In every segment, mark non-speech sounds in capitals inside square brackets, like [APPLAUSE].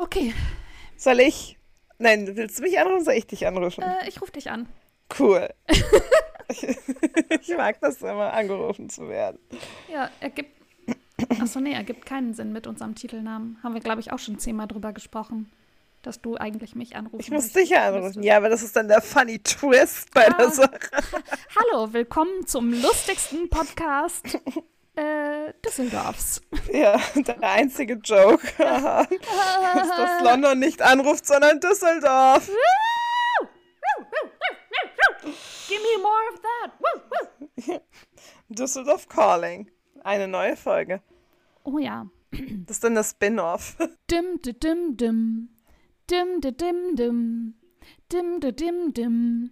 Okay. Soll ich? Nein, willst du mich anrufen? Soll ich dich anrufen? Äh, ich rufe dich an. Cool. [LAUGHS] ich mag das immer, angerufen zu werden. Ja, er gibt. Achso, nee, er gibt keinen Sinn mit unserem Titelnamen. Haben wir, glaube ich, auch schon zehnmal drüber gesprochen, dass du eigentlich mich anrufst. Ich muss dich ja anrufen. Ja, aber das ist dann der funny Twist bei ah. der Sache. [LAUGHS] Hallo, willkommen zum lustigsten Podcast [LAUGHS] äh, Düsseldorfs. [LAUGHS] Ja, der einzige Joke. ist, [LAUGHS] dass London nicht anruft, sondern Düsseldorf. Give me more of that. [LAUGHS] Düsseldorf Calling. Eine neue Folge. Oh ja. Das ist dann das Spin-off. Dim, dim, dim, dim. Dim, dim, dim, dim. Dim, dim, dim, dim.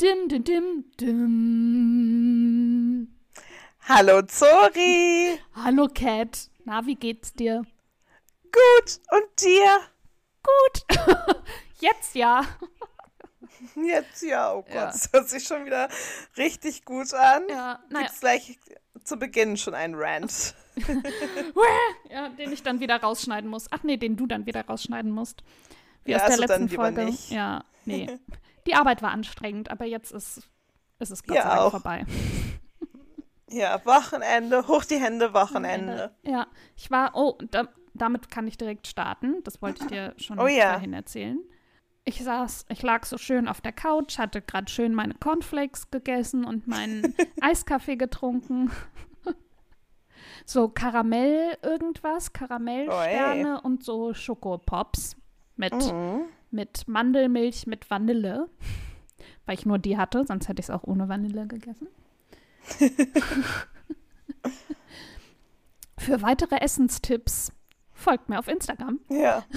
Dim, dim, dim, dim. Hallo Zori. Hallo Cat. Na, wie geht's dir? Gut. Und dir? Gut. [LAUGHS] Jetzt ja. Jetzt ja, oh Gott, ja. das hört sich schon wieder richtig gut an. Ja, naja. Gibt's gleich zu Beginn schon einen Rant. [LAUGHS] ja, den ich dann wieder rausschneiden muss. Ach nee, den du dann wieder rausschneiden musst. Wie ja, aus der also letzten Folge. Nicht. Ja, nee. [LAUGHS] Die Arbeit war anstrengend, aber jetzt ist, ist es Gott ja, sei Dank auch. vorbei. Ja, Wochenende, hoch die Hände, Wochenende. Ja, ich war, oh, da, damit kann ich direkt starten. Das wollte ich dir schon oh, ja. vorhin erzählen ich saß, ich lag so schön auf der Couch, hatte gerade schön meine Cornflakes gegessen und meinen [LAUGHS] Eiskaffee getrunken. [LAUGHS] so Karamell irgendwas, Karamellsterne oh, und so Schokopops mit, mhm. mit Mandelmilch mit Vanille. Weil ich nur die hatte, sonst hätte ich es auch ohne Vanille gegessen. [LAUGHS] Für weitere Essenstipps folgt mir auf Instagram. Ja. [LAUGHS]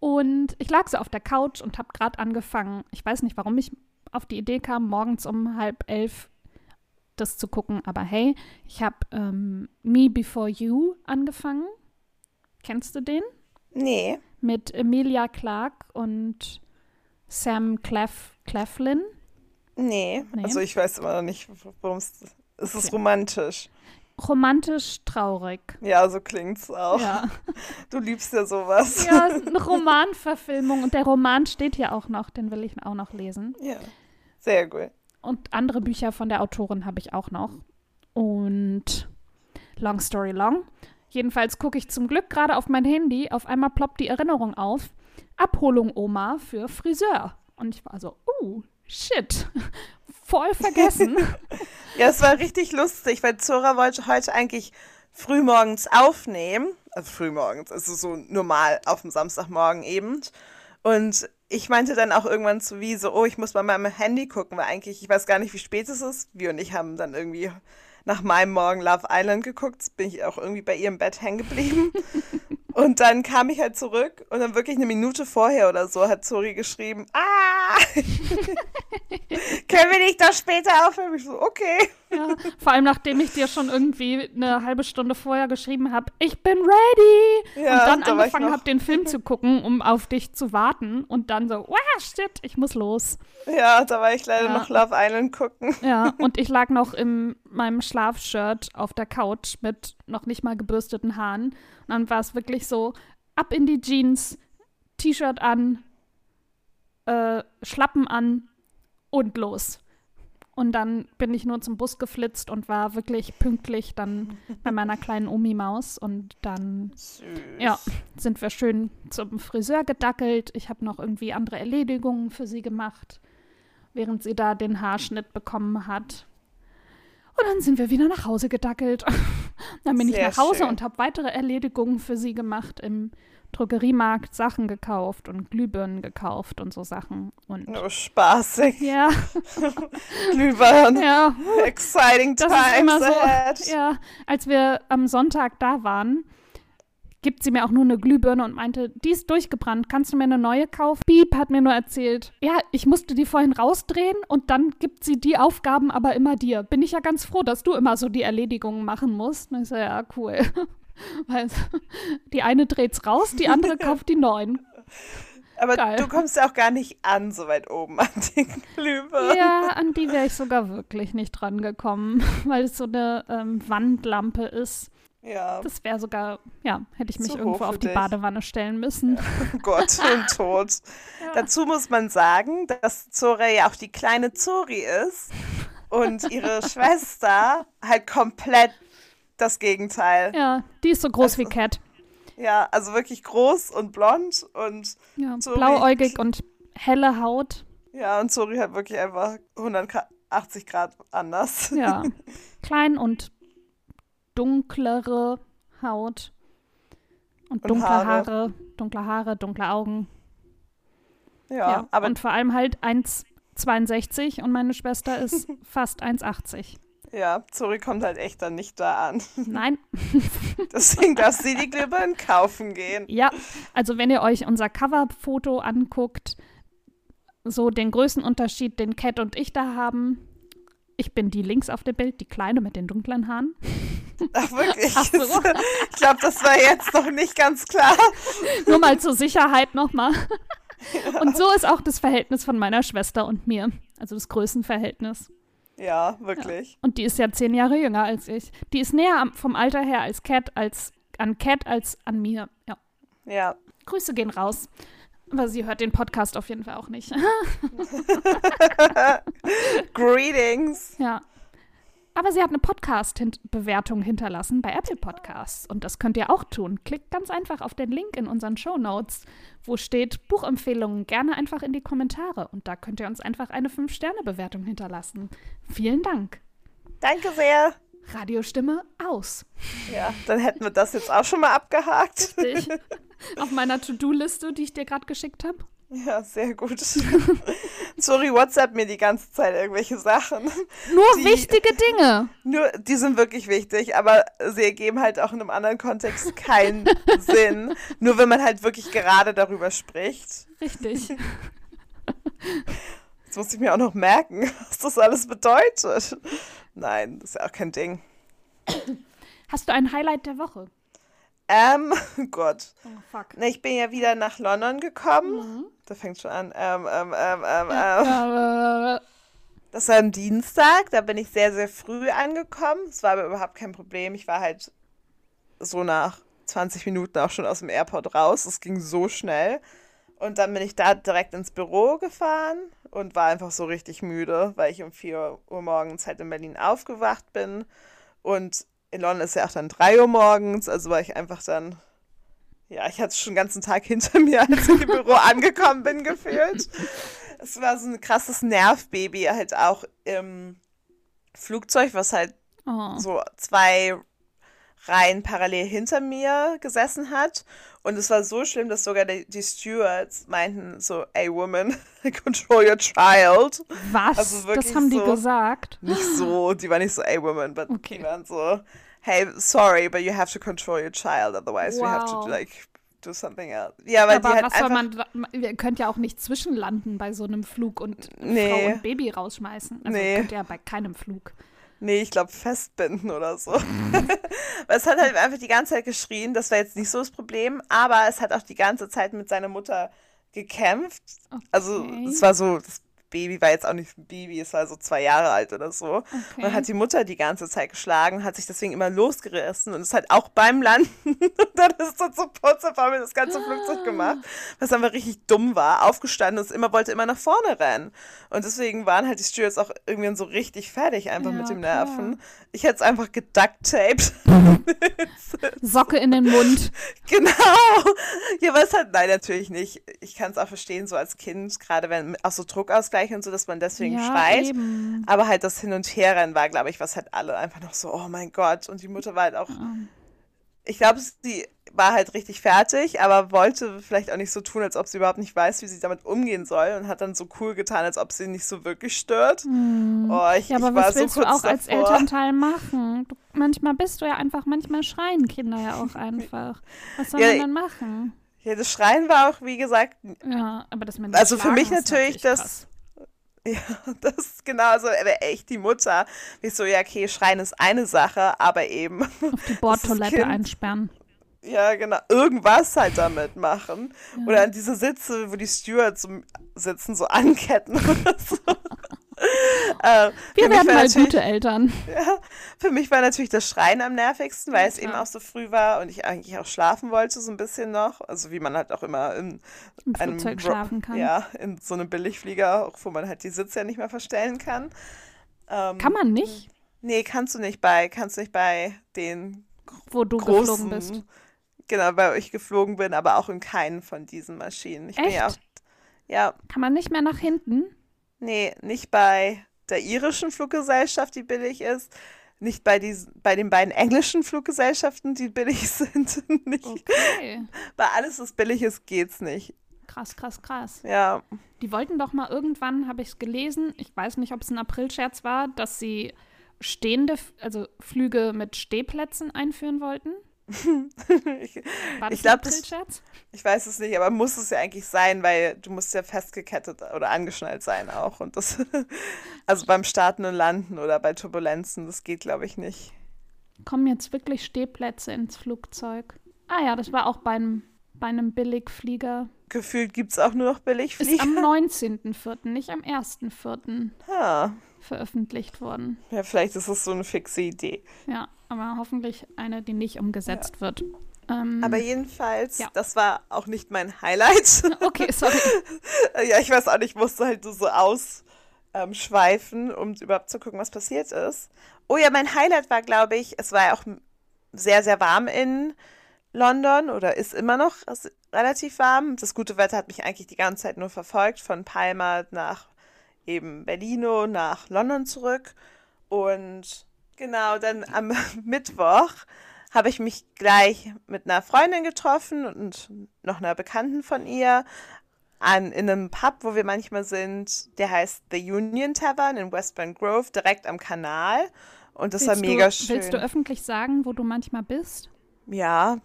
Und ich lag so auf der Couch und habe gerade angefangen, ich weiß nicht, warum ich auf die Idee kam, morgens um halb elf das zu gucken, aber hey, ich habe ähm, Me Before You angefangen. Kennst du den? Nee. Mit Emilia Clarke und Sam Clef Cleflin. Nee. nee. also ich weiß immer noch nicht, worum es ist. Es ist romantisch romantisch traurig. Ja, so klingt's auch. Ja. [LAUGHS] Du liebst ja sowas. Ja, eine [LAUGHS] Romanverfilmung und der Roman steht hier auch noch, den will ich auch noch lesen. Ja, sehr gut. Und andere Bücher von der Autorin habe ich auch noch. Und long story long. Jedenfalls gucke ich zum Glück gerade auf mein Handy. Auf einmal ploppt die Erinnerung auf. Abholung Oma für Friseur. Und ich war so, uh, shit voll vergessen. [LAUGHS] ja, es war richtig lustig, weil Zora wollte heute eigentlich frühmorgens aufnehmen. Also frühmorgens, also so normal auf dem Samstagmorgen eben. Und ich meinte dann auch irgendwann zu wie so, oh, ich muss mal meinem Handy gucken, weil eigentlich, ich weiß gar nicht, wie spät es ist. Wir und ich haben dann irgendwie nach meinem Morgen Love Island geguckt. Bin ich auch irgendwie bei ihr im Bett hängen geblieben. [LAUGHS] Und dann kam ich halt zurück und dann wirklich eine Minute vorher oder so hat Zori geschrieben, ah, [LAUGHS] können wir nicht doch später aufhören? Ich so, okay. Ja, vor allem nachdem ich dir schon irgendwie eine halbe Stunde vorher geschrieben habe, ich bin ready. Ja, und dann da angefangen habe, den Film zu gucken, um auf dich zu warten. Und dann so, wow, shit, ich muss los. Ja, da war ich leider ja. noch Love Island gucken. Ja, [LAUGHS] und ich lag noch in meinem Schlafshirt auf der Couch mit noch nicht mal gebürsteten Haaren und dann war es wirklich so, ab in die Jeans, T-Shirt an, äh, Schlappen an und los. Und dann bin ich nur zum Bus geflitzt und war wirklich pünktlich dann bei meiner kleinen Omi-Maus. Und dann Süß. ja, sind wir schön zum Friseur gedackelt. Ich habe noch irgendwie andere Erledigungen für sie gemacht, während sie da den Haarschnitt bekommen hat. Und dann sind wir wieder nach Hause gedackelt. [LAUGHS] dann bin Sehr ich nach Hause schön. und habe weitere Erledigungen für sie gemacht im Drogeriemarkt Sachen gekauft und Glühbirnen gekauft und so Sachen. Und oh, spaßig. Ja. [LAUGHS] Glühbirnen. Ja. Exciting das times so, ahead. Ja, als wir am Sonntag da waren, gibt sie mir auch nur eine Glühbirne und meinte, die ist durchgebrannt, kannst du mir eine neue kaufen? Piep hat mir nur erzählt, ja, ich musste die vorhin rausdrehen und dann gibt sie die Aufgaben aber immer dir. Bin ich ja ganz froh, dass du immer so die Erledigungen machen musst. Und ich so, ja, cool. [LAUGHS] Weil die eine dreht's raus, die andere [LAUGHS] kauft die neuen. Aber Geil. du kommst ja auch gar nicht an, so weit oben an den Glühbirnen. Ja, an die wäre ich sogar wirklich nicht dran gekommen, [LAUGHS] weil es so eine ähm, Wandlampe ist Ja. Das wäre sogar, ja, hätte ich mich Zu irgendwo auf die dich. Badewanne stellen müssen. Oh Gott [LAUGHS] und Tod. Dazu muss man sagen, dass Zora ja auch die kleine Zori ist und ihre [LAUGHS] Schwester halt komplett das Gegenteil. Ja, die ist so groß wie Also- Cat. Ja, also wirklich groß und blond und Ja, blauäugig und helle Haut. ja, und Zori halt wirklich einfach 180 Grad anders. Ja, [LAUGHS] klein und dunklere Haut. Und Und dunkle Haare. Haare. dunkle Haare, dunkle Augen. Ja, Ja, aber und vor allem halt 1,62 und meine Schwester ist [LAUGHS] fast 1,80. ja, Zori kommt halt echt dann nicht da an. Nein, [LAUGHS] Deswegen darf sie die Glühbirnen kaufen gehen. ja, also wenn ihr euch unser Coverfoto anguckt, so den größten Unterschied, den Cat und ich da haben. Ich bin die links auf dem Bild, die kleine mit den dunklen Haaren. Ach, wirklich? Ach so. [LAUGHS] Ich glaube, das war jetzt noch nicht ganz klar. Nur mal zur Sicherheit nochmal. Und so ist auch das Verhältnis von meiner Schwester und mir. Also das Größenverhältnis. Ja, wirklich. Und die ist ja zehn Jahre jünger als ich. Die ist näher am, vom Alter her als Cat, als an Cat als an mir. Ja. Ja. Grüße gehen raus. Aber sie hört den Podcast auf jeden Fall auch nicht. [LAUGHS] Greetings. ja. Aber sie hat eine Podcast-Bewertung hinterlassen bei Apple Podcasts. Und das könnt ihr auch tun. Klickt ganz einfach auf den Link in unseren Show Notes, wo steht Buchempfehlungen. Gerne einfach in die Kommentare. Und da könnt ihr uns einfach eine 5-Sterne-Bewertung hinterlassen. Vielen Dank. Danke sehr. Radiostimme aus. Ja, dann hätten wir das jetzt auch schon mal abgehakt. Richtig. [LAUGHS] auf meiner To-Do-Liste, die ich dir gerade geschickt habe. Ja, sehr gut. [LAUGHS] Sorry, WhatsApp mir die ganze Zeit irgendwelche Sachen. Nur Die- wichtige Dinge. [LAUGHS] Nur, die sind wirklich wichtig, aber sie ergeben halt auch in einem anderen Kontext keinen Sinn. Nur wenn man halt wirklich gerade darüber spricht. Richtig. Jetzt muss ich mir auch noch merken, was das alles bedeutet. Nein, das ist ja auch kein Ding. Hast du ein Highlight der Woche? Ähm, [LAUGHS] Gott. Oh, fuck. Ne, ich bin ja wieder nach London gekommen. Mhm. Da fängt schon an. Ähm, ähm, ähm, ähm, ähm. Äh, [LAUGHS] Das war am Dienstag, da bin ich sehr, sehr früh angekommen. Es war aber überhaupt kein Problem. Ich war halt so nach 20 Minuten auch schon aus dem Airport raus. Es ging so schnell. Und dann bin ich da direkt ins Büro gefahren und war einfach so richtig müde, weil ich um 4 Uhr morgens halt in Berlin aufgewacht bin. Und in London ist ja auch dann 3 Uhr morgens, also war ich einfach dann, ja, ich hatte schon den ganzen Tag hinter [LAUGHS] mir, als ich im Büro angekommen bin, gefühlt. Es war so ein krasses Nervbaby halt auch im Flugzeug, was halt oh. so zwei Reihen parallel hinter mir gesessen hat. Und es war so schlimm, dass sogar die, die Stewards meinten so, ey woman, [LAUGHS] control your child. Was? also das haben die so- gesagt. Nicht so, die waren nicht so, ey woman, but Okay. die waren so, hey, sorry, but you have to control your child, otherwise we have to Wow. like do something else. Ja, weil Aber die halt was soll man, ihr könnt ja auch nicht zwischenlanden bei so einem Flug und Nee. Frau und Baby rausschmeißen. Also Nee. könnt ihr ja bei keinem Flug. Nee, ich glaube festbinden oder so. [LAUGHS] Weil es hat halt einfach die ganze Zeit geschrien, das war jetzt nicht so das Problem, aber es hat auch die ganze Zeit mit seiner Mutter gekämpft. Also Okay. es war so, das Baby war jetzt auch nicht ein Baby, es war so zwei Jahre alt oder so. Okay. Und hat die Mutter die ganze Zeit geschlagen, hat sich deswegen immer losgerissen und ist halt auch beim Landen [LAUGHS] und dann ist so zu Putzerfahren das ganze Flugzeug gemacht, was einfach richtig dumm war, aufgestanden und ist immer, wollte immer nach vorne rennen. Und deswegen waren halt die Stewards auch irgendwann so richtig fertig einfach Ja, mit dem klar. Nerven. Ich hätte es einfach geducktaped. [LAUGHS] Socke in den Mund. [LAUGHS] genau. Ja, es halt, nein, natürlich nicht. Ich kann es auch verstehen, so als Kind, gerade wenn auch so Druckausgleich und so, dass man deswegen ja, schreit. eben. Aber halt das Hin- und Herrennen war, glaube ich, was halt alle einfach noch so, oh mein Gott. Und die Mutter war halt auch, ich glaube, sie war halt richtig fertig, aber wollte vielleicht auch nicht so tun, als ob sie überhaupt nicht weiß, wie sie damit umgehen soll und hat dann so cool getan, als ob sie nicht so wirklich stört. Oh, ich, Hm. Ja, aber ich was so willst du kurz auch als davor. Elternteil machen? Du, manchmal bist du ja einfach, manchmal schreien Kinder ja auch einfach. Was soll Ja, man dann machen? Ja, das Schreien war auch, wie gesagt, Ja, aber das mit Also für mich ist natürlich das-. [LAUGHS] Ja, das ist genau so, echt die Mutter. Wie so, ja, okay, Schreien ist eine Sache, aber eben, Auf die [LAUGHS] Bordtoilette einsperren. ja, genau, irgendwas halt damit machen. Oder an diese Sitze, wo die Stewards sitzen, so anketten oder [LAUGHS] so. [LAUGHS] Äh, Wir werden mal gute Eltern. [LAUGHS] Ja, für mich war natürlich das Schreien am nervigsten, weil Ja, es eben auch so früh war und ich eigentlich auch schlafen wollte, so ein bisschen noch. Also wie man halt auch immer in Im einem Flugzeug schlafen kann. Ja, in so einem Billigflieger, auch wo man halt die Sitze ja nicht mehr verstellen kann. Ähm, Kann man nicht, Nee, kannst du nicht bei, kannst du nicht bei den wo du großen, geflogen bist. genau, bei ich geflogen bin, aber auch in keinen von diesen Maschinen. Ich bin ja auch, Echt? ja, Kann man nicht mehr nach hinten? Nee, nicht bei der irischen Fluggesellschaft, die billig ist, nicht bei diesen, bei den beiden englischen Fluggesellschaften, die billig [LAUGHS] sind, nicht. Okay. Bei alles, was billig ist, geht's nicht. Krass, krass, krass. Ja, Die wollten doch mal irgendwann, habe ich es gelesen, ich weiß nicht, ob es ein Aprilscherz war, dass sie stehende, also Flüge mit Stehplätzen einführen wollten. Ich, Ich glaub, ein das- Aprilscherz? ich weiß es nicht, aber muss es ja eigentlich sein, weil du musst ja festgekettet oder angeschnallt sein auch. Und das, [LAUGHS] also beim Starten und Landen oder bei Turbulenzen, das geht, glaube ich, nicht. Kommen jetzt wirklich Stehplätze ins Flugzeug? Ah ja, das war auch beim, bei einem Billigflieger. Gefühlt gibt es auch nur noch Ist am Billigflieger. 19.04., nicht am 1.04. Ah, veröffentlicht worden. ja, vielleicht ist es so eine fixe Idee. Ja, aber hoffentlich eine, die nicht umgesetzt wird. Ähm, Aber jedenfalls, Ja. das war auch nicht mein Highlight. [LAUGHS] okay, sorry. [LAUGHS] ja, ich weiß auch nicht, ich musste halt nur so ausschweifen, um überhaupt zu gucken, was passiert ist. Oh ja, mein Highlight war, glaube ich, es war ja auch sehr, sehr warm in London oder ist immer noch relativ warm. Das gute Wetter hat mich eigentlich die ganze Zeit nur verfolgt, von Palma nach eben Berlino, nach London zurück. Und genau, dann am [LAUGHS] Mittwoch habe ich mich gleich mit einer Freundin getroffen und noch einer Bekannten von ihr an, in einem Pub, wo wir manchmal sind. Der heißt The Union Tavern in Westbourne Grove, direkt am Kanal. Und das war Willst mega du, schön. Willst du öffentlich sagen, wo du manchmal bist? Ja,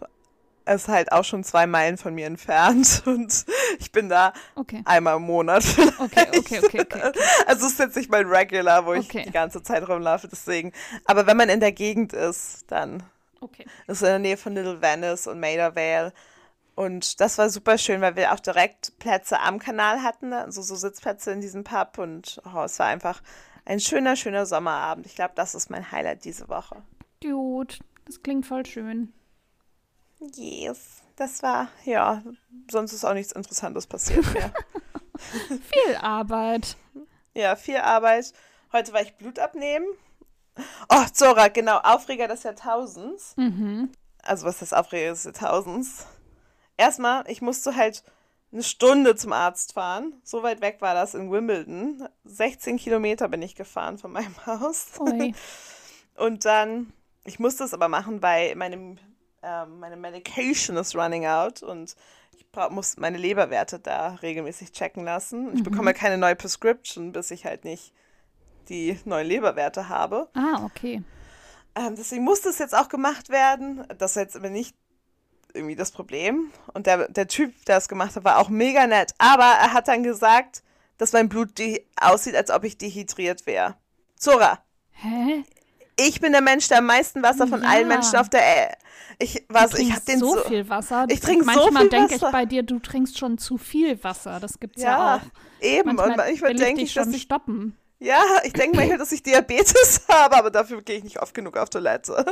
ist halt auch schon zwei Meilen von mir entfernt [LAUGHS] und ich bin da Okay. einmal im Monat. [LAUGHS] Okay, okay, okay, okay. Also es ist jetzt nicht mein Regular, wo ich Okay. die ganze Zeit rumlaufe, deswegen. Aber wenn man in der Gegend ist, dann okay. ist es in der Nähe von Little Venice und Maida Vale. Und das war super schön, weil wir auch direkt Plätze am Kanal hatten, also so Sitzplätze in diesem Pub. Und oh, es war einfach ein schöner, schöner Sommerabend. Ich glaube, das ist mein Highlight diese Woche. Dude, das klingt voll schön. Yes. Das war, ja, sonst ist auch nichts Interessantes passiert mehr. [LAUGHS] Viel Arbeit. ja, viel Arbeit. Heute war ich Blut abnehmen. Oh, Zora, genau, Aufreger des Jahrtausends. Mhm. Also, was ist das Aufreger des Jahrtausends? Erstmal, ich musste halt eine Stunde zum Arzt fahren. So weit weg war das in Wimbledon. 16 Kilometer bin ich gefahren von meinem [LAUGHS] Haus. Ui. Und dann, ich musste es aber machen, weil meinem, ähm, meine Medication ist running out und ich muss meine Leberwerte da regelmäßig checken lassen. Ich bekomme keine neue Prescription, bis ich halt nicht die neuen Leberwerte habe. Ah, okay. Ähm, deswegen musste es jetzt auch gemacht werden. Das ist jetzt aber nicht irgendwie das Problem. Und der, der Typ, der es gemacht hat, war auch mega nett. Aber er hat dann gesagt, dass mein Blut aussieht, als ob ich dehydriert wäre. Zora, Hä? Ich bin der Mensch, der am meisten Wasser von Ja. allen Menschen auf der Erde. Ich, was, Du ich hab den so, so. viel Wasser. Ich trink so Manchmal viel denke ich Wasser. bei dir, du trinkst schon zu viel Wasser. Das gibt's ja, ja, auch. eben. Manchmal und manchmal denke ich ich, dich dass ich. stoppen. Ja, ich denke manchmal, dass ich Diabetes [LAUGHS] habe, aber dafür gehe ich nicht oft genug auf Toilette.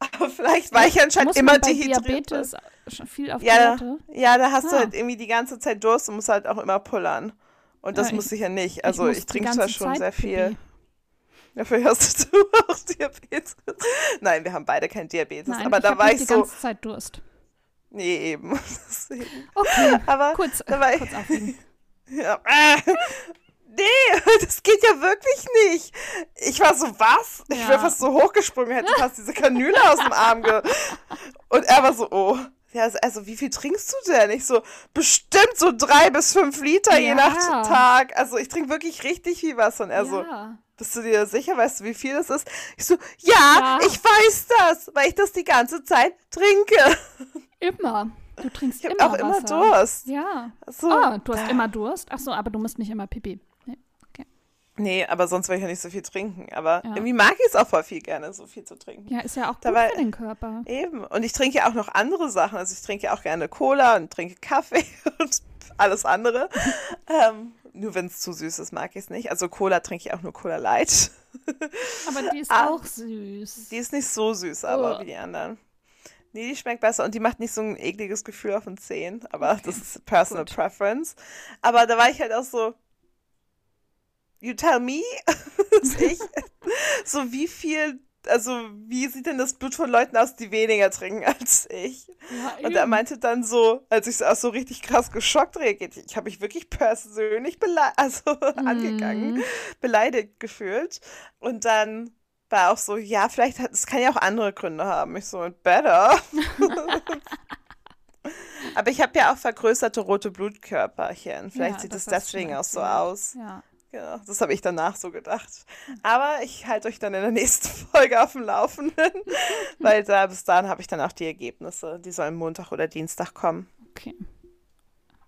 Aber vielleicht war ich anscheinend Muss immer dehydriert. Diabetes schon viel auf Ja, Toilette? ja, da hast du Ah. halt irgendwie die ganze Zeit Durst und musst halt auch immer pullern. Und das Ja, muss ich ja nicht. Ich Also ich, die trinke zwar schon Zeit sehr Pipi. Dafür [LAUGHS] hast du auch Diabetes. Nein, wir haben beide kein Diabetes. Nein, aber ich da war ich die so. ganze Zeit Durst. Nee, eben. [LAUGHS] Deswegen. Okay, Aber kurz, da war ich, kurz aufregen. [LAUGHS] ja, äh, nee, das geht ja wirklich nicht. Ich war so, was? Ich Ja. wäre fast so hochgesprungen, hätte fast diese Kanüle aus dem Arm ge... Und er war so, oh. Ja, also- also wie viel trinkst du denn? Ich so, bestimmt so drei bis fünf Liter je Ja. nach Tag. Also ich trinke wirklich richtig viel Wasser. Und er so. Bist du dir sicher? Weißt du, wie viel das ist? Ich so, ja, Ja. ich weiß das, weil ich das die ganze Zeit trinke. Immer. Du trinkst Ich immer auch immer Wasser. Durst. Ja. So. Ah, du hast immer Durst? Ach so, aber du musst nicht immer Pipi. Nee. Nee, aber sonst will ich ja nicht so viel trinken. Aber Ja. irgendwie mag ich es auch voll viel gerne, so viel zu trinken. Ja, ist ja auch gut Dabei- für den Körper. Eben. Und ich trinke ja auch noch andere Sachen. Also ich trinke ja auch gerne Cola und trinke Kaffee [LAUGHS] und alles andere. [LAUGHS] ähm, Nur wenn es zu süß ist, mag ich es nicht. Also Cola trinke ich auch nur Cola Light. Aber die ist [LAUGHS] Ah. auch süß. Die ist nicht so süß, aber Oh. wie die anderen. Nee, die schmeckt besser und die macht nicht so ein ekliges Gefühl auf den Zähnen. Aber das ist Personal gut. Preference. Aber da war ich halt auch so, you tell me? [LAUGHS] [LAUGHS] ich, so wie viel, also wie sieht denn das Blut von Leuten aus, die weniger trinken als ich? Ja, Und er meinte dann so, als ich auch so richtig krass geschockt reagiert, ich habe mich wirklich persönlich also [LAUGHS] angegangen, Mhm. beleidigt gefühlt. Und dann war auch so, ja, vielleicht hat es kann ja auch andere Gründe haben. Ich so, better. [LAUGHS] Aber ich habe ja auch vergrößerte rote Blutkörperchen. Vielleicht Ja, sieht es deswegen auch so aus. Ja. Genau, das habe ich danach so gedacht. Aber ich halte euch dann in der nächsten [LAUGHS] Folge auf dem Laufenden, [LAUGHS] weil da bis dahin habe ich dann auch die Ergebnisse. Die sollen Montag oder Dienstag kommen. Okay.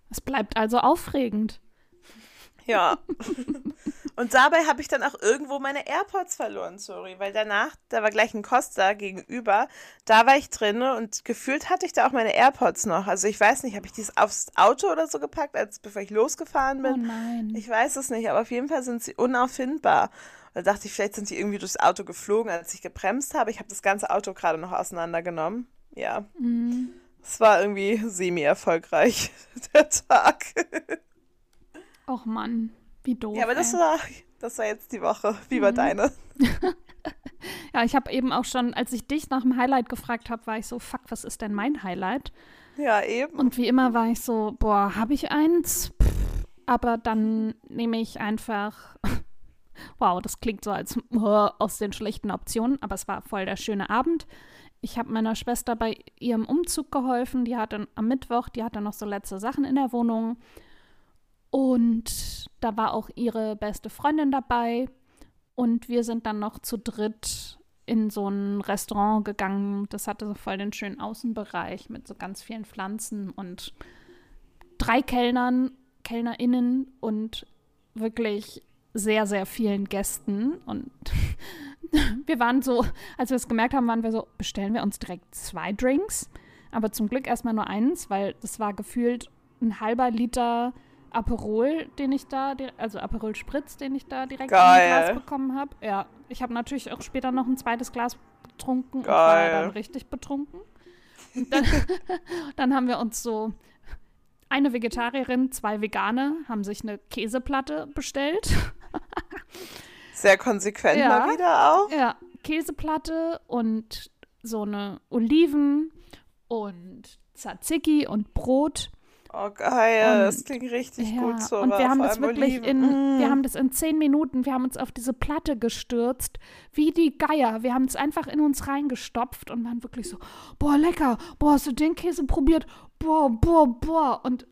Es bleibt also aufregend. Ja. [LAUGHS] Und dabei habe ich dann auch irgendwo meine AirPods verloren, sorry, weil danach, da war gleich ein Costa gegenüber, da war ich drin und gefühlt hatte ich da auch meine AirPods noch. Also ich weiß nicht, habe ich dies aufs Auto oder so gepackt, als bevor ich losgefahren Oh bin? nein. Ich weiß es nicht, aber auf jeden Fall sind sie unauffindbar. Da dachte ich, vielleicht sind die irgendwie durchs Auto geflogen, als ich gebremst habe. Ich habe das ganze Auto gerade noch auseinandergenommen. Ja, Mhm. es war irgendwie semi-erfolgreich, [LAUGHS] der Tag. Och Mann, wie doof. Ja, aber das ey. war, das war jetzt die Woche. Wie war Mhm. deine? [LAUGHS] Ja, ich habe eben auch schon, als ich dich nach dem Highlight gefragt habe, war ich so, fuck, was ist denn mein Highlight? Ja, eben. Und wie immer war ich so, boah, habe ich eins? Pff, aber dann nehme ich einfach, [LAUGHS] wow, das klingt so als äh, [LAUGHS] aus den schlechten Optionen, aber es war voll der schöne Abend. Ich habe meiner Schwester bei ihrem Umzug geholfen. Die hatte am Mittwoch, die hatte noch so letzte Sachen in der Wohnung. Und da war auch ihre beste Freundin dabei. Und wir sind dann noch zu dritt in so ein Restaurant gegangen. Das hatte so voll den schönen Außenbereich mit so ganz vielen Pflanzen und drei Kellnern, KellnerInnen und wirklich sehr, sehr vielen Gästen. Und [LAUGHS] wir waren so, als wir es gemerkt haben, waren wir so, bestellen wir uns direkt zwei Drinks. Aber zum Glück erstmal nur eins, weil das war gefühlt ein halber Liter Aperol, den ich da, also Aperol Spritz, den ich da direkt in Geil. ein Glas bekommen habe. Ja, ich habe natürlich auch später noch ein zweites Glas getrunken und war Geil. dann richtig betrunken. Und dann, [LAUGHS] dann haben wir uns so eine Vegetarierin, zwei Vegane, haben sich eine Käseplatte bestellt. Sehr konsequent Ja. mal wieder auch. Ja, Käseplatte und so eine Oliven und Tzatziki und Brot. Oh, geil. Und- das klingt richtig Ja, gut so. und wir haben das wirklich Oliven. in, Mm. wir haben das in zehn Minuten, wir haben uns auf diese Platte gestürzt, wie die Geier. Wir haben es einfach in uns reingestopft und waren wirklich so, boah, lecker, boah, hast du den Käse probiert? Boah, boah, boah. Und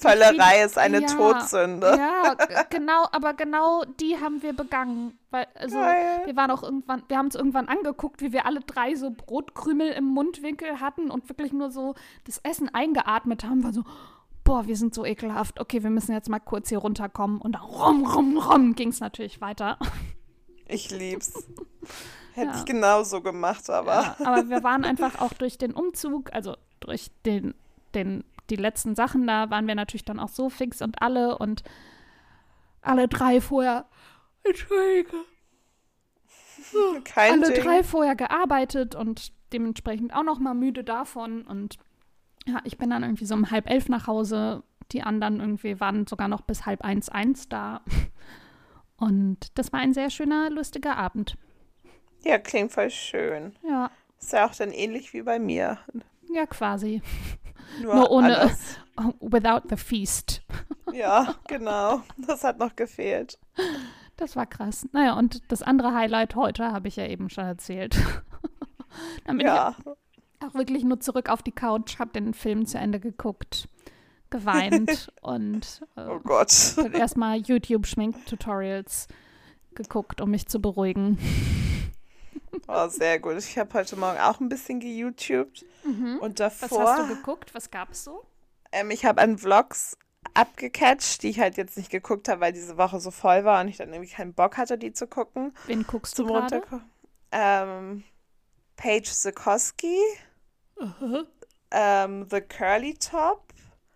Völlerei ist eine ja, Todsünde. Ja, genau, aber genau die haben wir begangen. Weil, also, Geil. wir waren auch irgendwann, wir haben uns irgendwann angeguckt, wie wir alle drei so Brotkrümel im Mundwinkel hatten und wirklich nur so das Essen eingeatmet haben, war so, boah, wir sind so ekelhaft. Okay, wir müssen jetzt mal kurz hier runterkommen. Und dann rum, rum, rum ging es natürlich weiter. Ich lieb's. [LAUGHS] Hätte Ja. ich genauso gemacht, aber. Ja, aber wir waren einfach auch durch den Umzug, also durch den, den, die letzten Sachen da, waren wir natürlich dann auch so fix und alle und alle drei vorher, Entschuldige, [LAUGHS] Kein alle Ding. drei vorher gearbeitet und dementsprechend auch noch mal müde davon und ja, ich bin dann irgendwie so um halb elf nach Hause. Die anderen irgendwie waren sogar noch bis halb eins, eins da. [LAUGHS] Und das war ein sehr schöner, lustiger Abend. Ja, klingt voll schön. Ja, Ist ja auch dann ähnlich wie bei mir. ja, quasi. Nur, Nur ohne- anders. Without the feast. [LAUGHS] Ja, genau. Das hat noch gefehlt. Das war krass. Naja, und das andere Highlight heute habe ich ja eben schon erzählt. [LAUGHS] Dann bin Ja. ich auch wirklich nur zurück auf die Couch, habe den Film zu Ende geguckt, geweint [LAUGHS] und äh, Oh Gott. erstmal YouTube-Schmink-Tutorials geguckt, um mich zu beruhigen. Oh, sehr gut. Ich habe heute Morgen auch ein bisschen geYouTubed. Und Mhm. Was davor, hast du geguckt? Was gab es so? ähm, ich habe an Vlogs abgecatcht, die ich halt jetzt nicht geguckt habe, weil diese Woche so voll war und ich dann irgendwie keinen Bock hatte, die zu gucken. Wen guckst du Zum gerade? Runterkommen. Ähm, Paige Sikowski, ähm, The Curly Top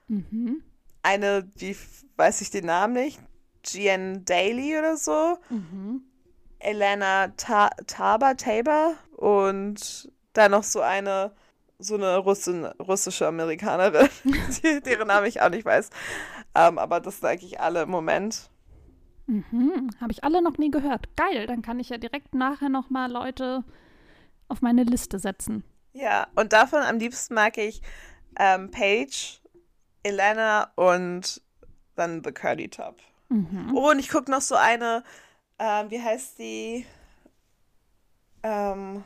Mhm. eine, die weiß ich den Namen nicht, Gian Daly oder so, Mhm. Elena Ta Taber, Tabor und dann noch so eine, so eine Russin, russische Amerikanerin, [LAUGHS] deren Name ich auch nicht weiß. Ähm, aber das sind eigentlich alle im Moment. Mhm. Habe ich alle noch nie gehört. Geil, dann kann ich ja direkt nachher nochmal Leute auf meine Liste setzen. Ja, und davon am liebsten mag ich ähm, Paige, Elena und dann The Curly Top. Mhm. Oh, und ich gucke noch so eine, ähm, wie heißt die? Ähm,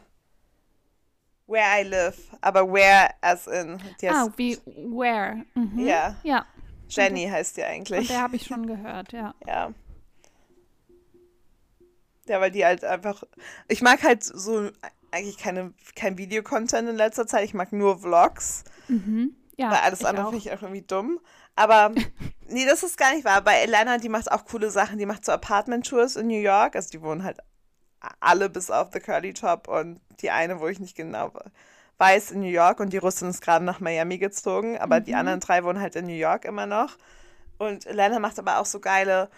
Where I Live, aber Where as in, Ah, wie Where. Mhm. Ja. Ja, Jenny heißt die eigentlich. der habe ich schon gehört, ja. [LAUGHS] Ja. Ja, weil die halt einfach. Ich mag halt so eigentlich keine, kein Videocontent in letzter Zeit. Ich mag nur Vlogs. Mhm. Ja, weil alles andere finde ich auch irgendwie dumm. Aber [LAUGHS] nee, das ist gar nicht wahr. Bei Elena, die macht auch coole Sachen. Die macht so Apartment-Tours in New York. Also die wohnen halt alle bis auf The Curly Top und die eine, wo ich nicht genau weiß, in New York. Und die Russin ist gerade nach Miami gezogen. Aber die Mhm. anderen drei wohnen halt in New York immer noch. Und Elena macht aber auch so geile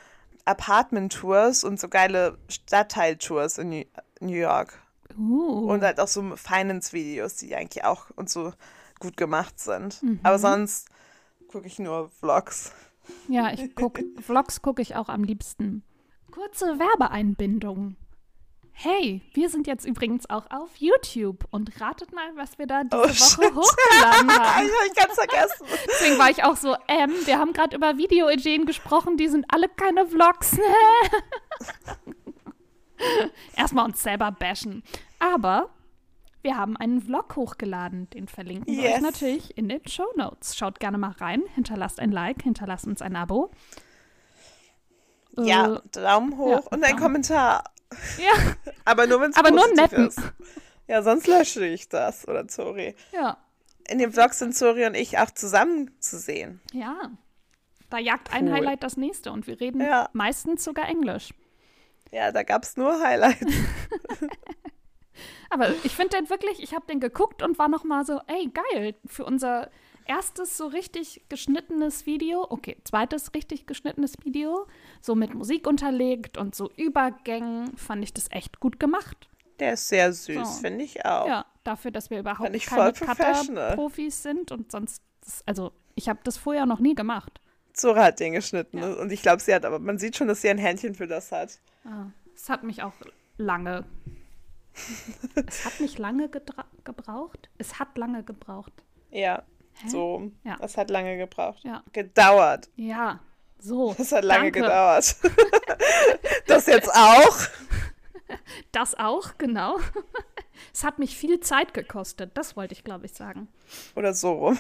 Apartment-Tours und so geile Stadtteil-Tours in New New York. Uh. Und halt auch so Finance-Videos, die eigentlich auch und so gut gemacht sind. Mhm. Aber sonst gucke ich nur Vlogs. Ja, ich guck, [LAUGHS] Vlogs gucke ich auch am liebsten. Kurze Werbeeinbindung. Hey, wir sind jetzt übrigens auch auf YouTube und ratet mal, was wir da diese Oh, Woche shit. hochgeladen [LAUGHS] ich haben. habe ich ganz vergessen. Deswegen war ich auch so, ähm, wir haben gerade über Videoideen gesprochen, die sind alle keine Vlogs. [LAUGHS] Erstmal uns selber bashen. Aber wir haben einen Vlog hochgeladen, den verlinken wir euch Yes. natürlich in den Show Notes. Schaut gerne mal rein, hinterlasst ein Like, hinterlasst uns ein Abo. Ja, Äh, Daumen hoch ja, und ein Daumen. Kommentar. ja, [LAUGHS] Aber nur wenn es aber nur netten. ist. Ja, sonst lösche ich das oder Zori. Ja, In den Vlogs sind Zori und ich auch zusammen zu sehen. ja. Da jagt ein Cool. Highlight das nächste und wir reden Ja. meistens sogar Englisch. Ja, da gab es nur Highlights. [LAUGHS] Aber ich finde den wirklich, ich habe den geguckt und war noch mal so, ey, geil, für unser erstes so richtig geschnittenes Video, okay, zweites richtig geschnittenes Video, so mit Musik unterlegt und so Übergängen, fand ich das echt gut gemacht. Der ist sehr süß, So. finde ich auch. Ja, dafür, dass wir überhaupt keine. Cutter-Profis sind und sonst, das, also ich habe das vorher noch nie gemacht. Zora hat den geschnitten Ja. und ich glaube, sie hat, aber man sieht schon, dass sie ein Händchen für das hat. Ah, Es hat mich auch lange, [LAUGHS] es hat mich lange gebraucht? Es hat lange gebraucht. Ja, Hä? so. Ja. Das hat lange gebraucht. Ja. Gedauert. Ja, so. [LAUGHS] Das hat lange danke. gedauert. [LAUGHS] das jetzt auch? Das auch, genau. Es hat mich viel Zeit gekostet, das wollte ich, glaube ich, sagen. Oder so rum.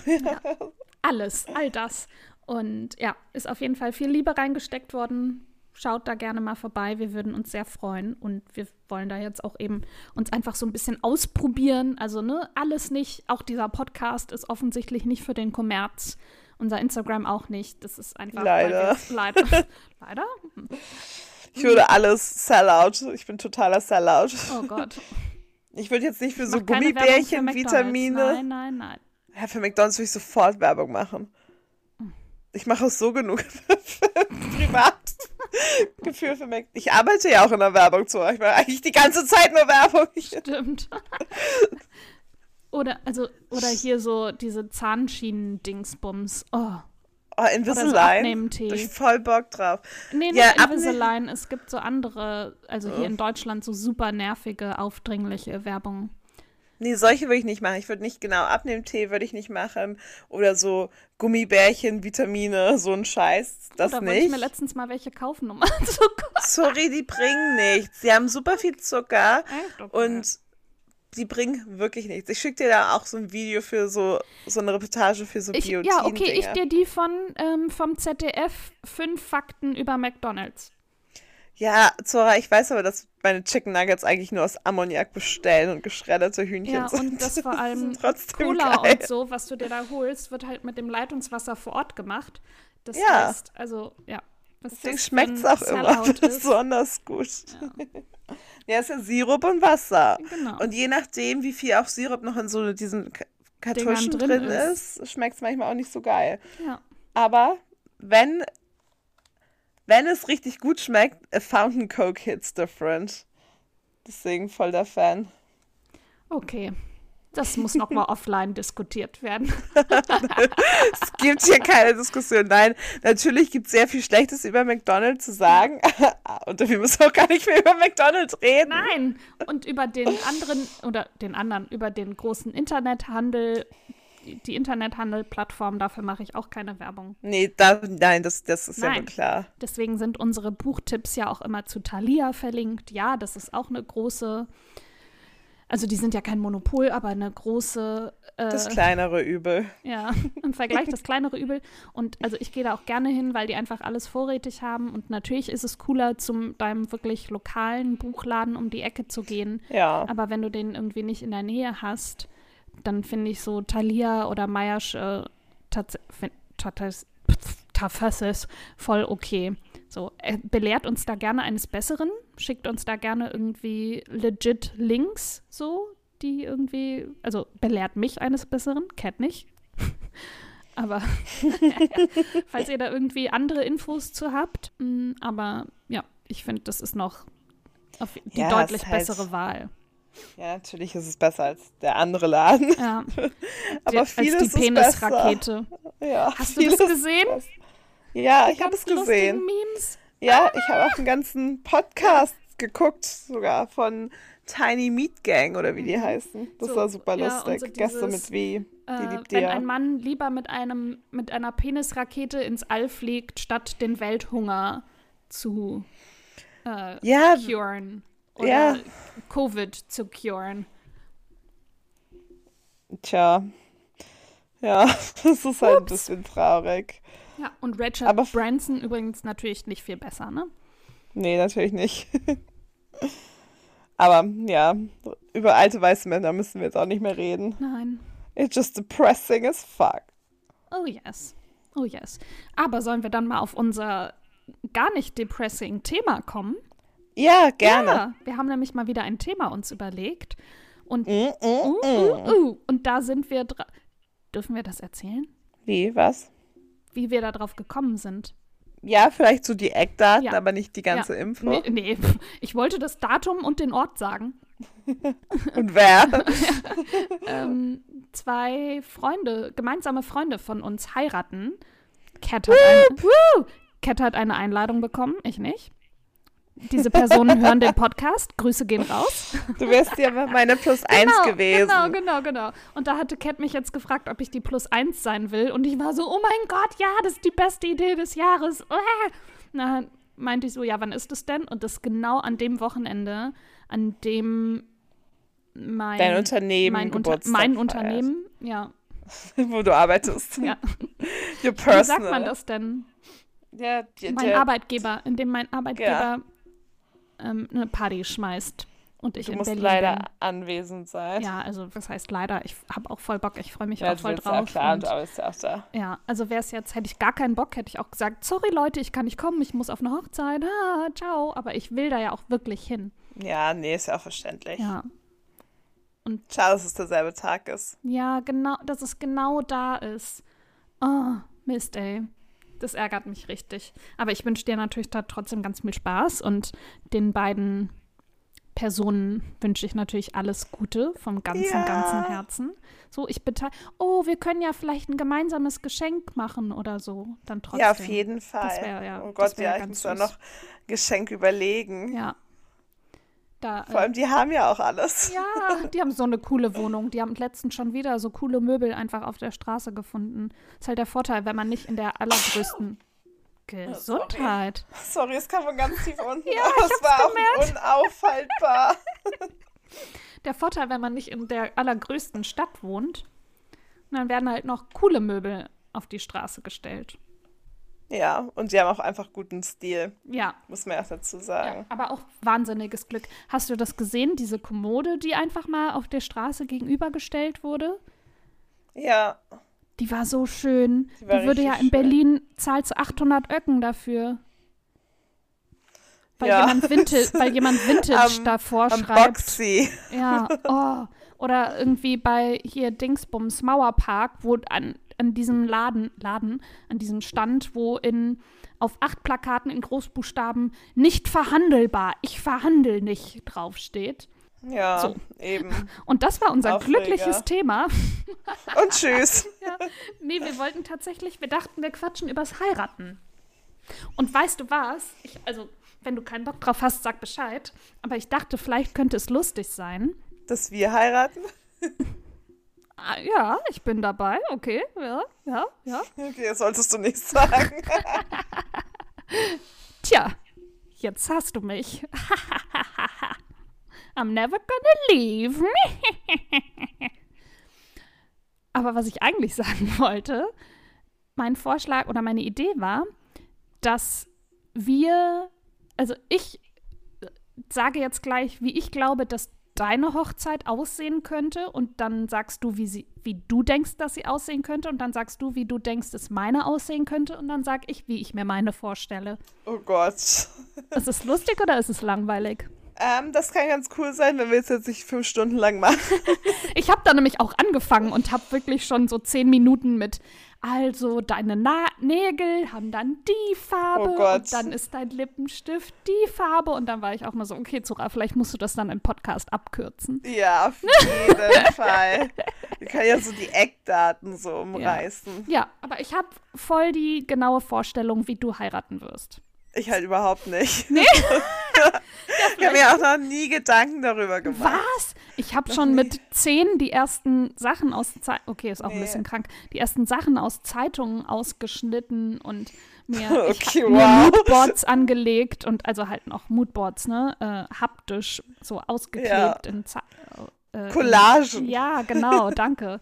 Alles, all das. Und ja, ist auf jeden Fall viel Liebe reingesteckt worden. Schaut da gerne mal vorbei, wir würden uns sehr freuen und wir wollen da jetzt auch eben uns einfach so ein bisschen ausprobieren. Also, ne, alles nicht. Auch dieser Podcast ist offensichtlich nicht für den Kommerz. Unser Instagram auch nicht. Das ist einfach. Leider. leider. [LAUGHS] leider? Ich würde alles Sellout. Ich bin totaler Sellout. Oh Gott. [LAUGHS] Ich würde jetzt nicht für so für Gummibärchen, McDonald's. Vitamine. Nein, nein, nein. Ja, für McDonalds würde ich sofort Werbung machen. Ich mache es so genug [LAUGHS] privat. [LAUGHS] Gefühl für Mac. Ich arbeite ja auch in der Werbung zu. Ich mache eigentlich die ganze Zeit nur Werbung. Stimmt. [LAUGHS] oder, also, oder hier so diese Zahnschienen-Dingsbums. Oh. Oh, so Invisalign. Abnehmtee. Ich voll Bock drauf. Nee, Ja, nicht abne- Invisalign. Es gibt so andere, also hier Oh. in Deutschland so super nervige, aufdringliche Werbung. Nee, solche würde ich nicht machen. Ich würde nicht genau Abnehmtee würde ich nicht machen. Oder so Gummibärchen, Vitamine, so ein Scheiß. Das da wollte ich nicht. mir letztens mal welche kaufen, um [LAUGHS] anzugucken. Sorry, die bringen nichts. Sie haben super viel Zucker Echt? Okay. und die bringen wirklich nichts. Ich schicke dir da auch so ein Video für so, so eine Reportage für so Ich, Biotin ja, okay, ich Dinge. dir die von ähm, vom ZDF fünf Fakten über McDonalds. Ja, Zora, ich weiß aber, dass meine Chicken Nuggets eigentlich nur aus Ammoniak bestellen und geschredderte Hühnchen Ja, sind. und das vor [LAUGHS] allem Cola geil. und so, was du dir da holst, wird halt mit dem Leitungswasser vor Ort gemacht. Das Ja. heißt, also, ja. Deswegen schmeckt es auch immer Sellout [LAUGHS] besonders gut. Ja, ist ja Sirup und Wasser. Genau. Und je nachdem, wie viel auch Sirup noch in so diesen Ka- Kartuschen drin drin, ist. ist, schmeckt es manchmal auch nicht so geil. ja. Aber wenn, wenn es richtig gut schmeckt, a Fountain Coke hits different. Deswegen voll der Fan. Okay. Das muss nochmal [LAUGHS] offline diskutiert werden. [LAUGHS] es gibt hier keine Diskussion. Nein, natürlich gibt es sehr viel Schlechtes über McDonald's zu sagen. [LAUGHS] Und wir müssen auch gar nicht mehr über McDonald's reden. Nein, und über den anderen, oder den anderen, über den großen Internethandel, die Internethandel-Plattform, dafür mache ich auch keine Werbung. Nee, da, nein, das, das ist Nein. ja wohl klar. Deswegen sind unsere Buchtipps ja auch immer zu Thalia verlinkt. Ja, das ist auch eine große, also die sind ja kein Monopol, aber eine große, äh, Das kleinere Übel. [LAUGHS] ja, im Vergleich das kleinere Übel. Und also ich gehe da auch gerne hin, weil die einfach alles vorrätig haben. Und natürlich ist es cooler, zum deinem wirklich lokalen Buchladen um die Ecke zu gehen. Ja. Aber wenn du den irgendwie nicht in der Nähe hast, dann finde ich so Thalia oder Meiersch äh, Tafasses voll okay. So, äh, belehrt uns da gerne eines Besseren, schickt uns da gerne irgendwie legit Links, so, die irgendwie, also belehrt mich eines Besseren, Cat nicht. [LAUGHS] aber [LAUGHS] falls ihr da irgendwie andere Infos zu habt, mh, aber ja, ich finde, das ist noch auf die Ja, deutlich halt- bessere Wahl. Ja, natürlich ist es besser als der andere Laden. Ja. [LAUGHS] Aber als vieles die ist besser. Penisrakete. Ja, Hast du das gesehen? Ja, ich habe es gesehen. Memes. Ja, ich habe auch einen ganzen Podcast geguckt, sogar von Tiny Meat Gang oder wie die heißen. Das So, war super ja, lustig. und so Gäste mit wie. Die Äh, liebt wenn ihr. ein Mann lieber mit einem mit einer Penisrakete ins All fliegt, statt den Welthunger zu äh, Ja, curen oder Ja. Covid zu curen. tja. Ja, [LAUGHS] das ist halt ein Ups. bisschen traurig. Ja, und Richard Aber- Branson übrigens natürlich nicht viel besser, ne? Nee, natürlich nicht. [LAUGHS] Aber ja, über alte weiße Männer müssen wir jetzt auch nicht mehr reden. Nein. It's just depressing as fuck. Oh yes. Oh yes. Aber sollen wir dann mal auf unser gar nicht depressing Thema kommen? Ja, gerne. Ja, wir haben nämlich mal wieder ein Thema uns überlegt. Und, Mm, mm, uh, mm. uh, uh, und da sind wir dra Dürfen wir das erzählen? Wie, was? Wie wir da drauf gekommen sind? Ja, vielleicht so die Eckdaten, Ja. aber nicht die ganze ja. Info. Nee, nee, [LAUGHS] ich wollte das Datum und den Ort sagen. [LAUGHS] Und wer? [LAUGHS] ähm, zwei Freunde, gemeinsame Freunde von uns heiraten. Cat hat, eine! Cat hat eine Einladung bekommen, ich nicht. Diese Personen hören den Podcast. Grüße gehen raus. Du wärst ja meine Plus eins genau, gewesen. Genau, genau, genau. Und da hatte Cat mich jetzt gefragt, ob ich die Plus eins sein will. Und ich war so, oh mein Gott, ja, das ist die beste Idee des Jahres. Na, meinte ich so, ja, wann ist es denn? Und das ist genau an dem Wochenende, an dem mein, Dein Unternehmen mein, Unter mein. Unternehmen, ja. [LAUGHS] Wo du arbeitest. ja. Your Wie personal. sagt man das denn? Ja, die, Mein der, Arbeitgeber, in dem mein Arbeitgeber ähm, eine Party schmeißt und ich du in musst Berlin leider bin. anwesend sein. Ja, also was heißt leider? Ich habe auch voll Bock, ich freue mich ja auch voll willst ja drauf. klar, und- und du arbeitest ja auch da. Ja, also wäre es jetzt, hätte ich gar keinen Bock, hätte ich auch gesagt, sorry Leute, ich kann nicht kommen, ich muss auf eine Hochzeit, ah, ciao. Aber ich will da ja auch wirklich hin. Ja, nee, ist ja auch verständlich. Ja. Schade, dass es derselbe Tag ist. Ja, genau, dass es genau da ist. Oh, Mist, ey. Das ärgert mich richtig. Aber ich wünsche dir natürlich da trotzdem ganz viel Spaß und den beiden Personen wünsche ich natürlich alles Gute vom ganzen, Ja. ganzen Herzen. So, ich bitte, oh, wir können ja vielleicht ein gemeinsames Geschenk machen oder so. Dann trotzdem. Ja, auf jeden Fall. wär ja- oh Gott, ja, ich muss da noch Geschenk überlegen. Ja. Da, Vor allem, die haben ja auch alles. äh, ja, [LAUGHS] die haben so eine coole Wohnung. Die haben letztens schon wieder so coole Möbel einfach auf der Straße gefunden. ist halt der Vorteil, wenn man nicht in der allergrößten Gesundheit. Sorry, es kam von ganz tief [LAUGHS] unten. Ja, ich es war auch unaufhaltbar. [LAUGHS] Der Vorteil, wenn man nicht in der allergrößten Stadt wohnt, dann werden halt noch coole Möbel auf die Straße gestellt. Ja, und sie haben auch einfach guten Stil, Ja, muss man auch dazu ja, sagen. aber auch wahnsinniges Glück. Hast du das gesehen, diese Kommode, die einfach mal auf der Straße gegenübergestellt wurde? Ja, Die war so schön. Die Die, würde ja in Berlin zahlst du 800 Öcken dafür. Weil Ja. jemand Vintage, [LAUGHS] weil jemand Vintage Am- davor am schreibt. Boxy. Ja, oh. Oder irgendwie bei hier Dingsbums Mauerpark, wo an, an diesem Laden, Laden, an diesem Stand, wo in auf acht Plakaten in Großbuchstaben nicht verhandelbar, ich verhandel nicht draufsteht. Ja, So. eben. Und das war unser Aufreger. glückliches Thema. [LAUGHS] Und tschüss. [LAUGHS] Ja, nee, wir wollten tatsächlich, wir dachten, wir quatschen übers Heiraten. Und weißt du was? Ich, also, wenn du keinen Bock drauf hast, sag Bescheid. Aber ich dachte, vielleicht könnte es lustig sein. Dass wir heiraten? [LAUGHS] Ah, ja, ich bin dabei. Okay, ja, ja, ja. [LAUGHS] Okay, das solltest du nicht sagen. [LAUGHS] Tja, jetzt hast du mich. [LAUGHS] I'm never gonna leave. Aber was ich eigentlich sagen wollte, mein Vorschlag oder meine Idee war, dass wir, also ich sage jetzt gleich, wie ich glaube, dass deine Hochzeit aussehen könnte und dann sagst du, wie, sie, wie du denkst, dass sie aussehen könnte und dann sagst du, wie du denkst, dass meine aussehen könnte und dann sag ich, wie ich mir meine vorstelle. Oh Gott. Ist es lustig oder ist es langweilig? Ähm, das kann ganz cool sein, wenn wir es jetzt nicht fünf Stunden lang machen. Ich habe da nämlich auch angefangen und habe wirklich schon so zehn Minuten mit, also deine Na Nägel haben dann die Farbe Oh Gott. und dann ist dein Lippenstift die Farbe und dann war ich auch mal so, okay, Zora, vielleicht musst du das dann im Podcast abkürzen. Ja, auf jeden [LAUGHS] Fall. Wir können ja so die Eckdaten so umreißen. Ja, aber ich habe voll die genaue Vorstellung, wie du heiraten wirst. Ich halt überhaupt nicht. Nee? [LAUGHS] [LAUGHS] ich habe mir auch noch nie Gedanken darüber gemacht. Was? Ich habe schon mit zehn die ersten Sachen aus Zeit okay, ist auch ein Nee. bisschen krank, die ersten Sachen aus Zeitungen ausgeschnitten und mir, [LAUGHS] Okay, hab mir wow. Moodboards angelegt und also halt noch Moodboards, ne, äh, haptisch so ausgeklebt in Ze äh, Collagen. Ja, genau, danke.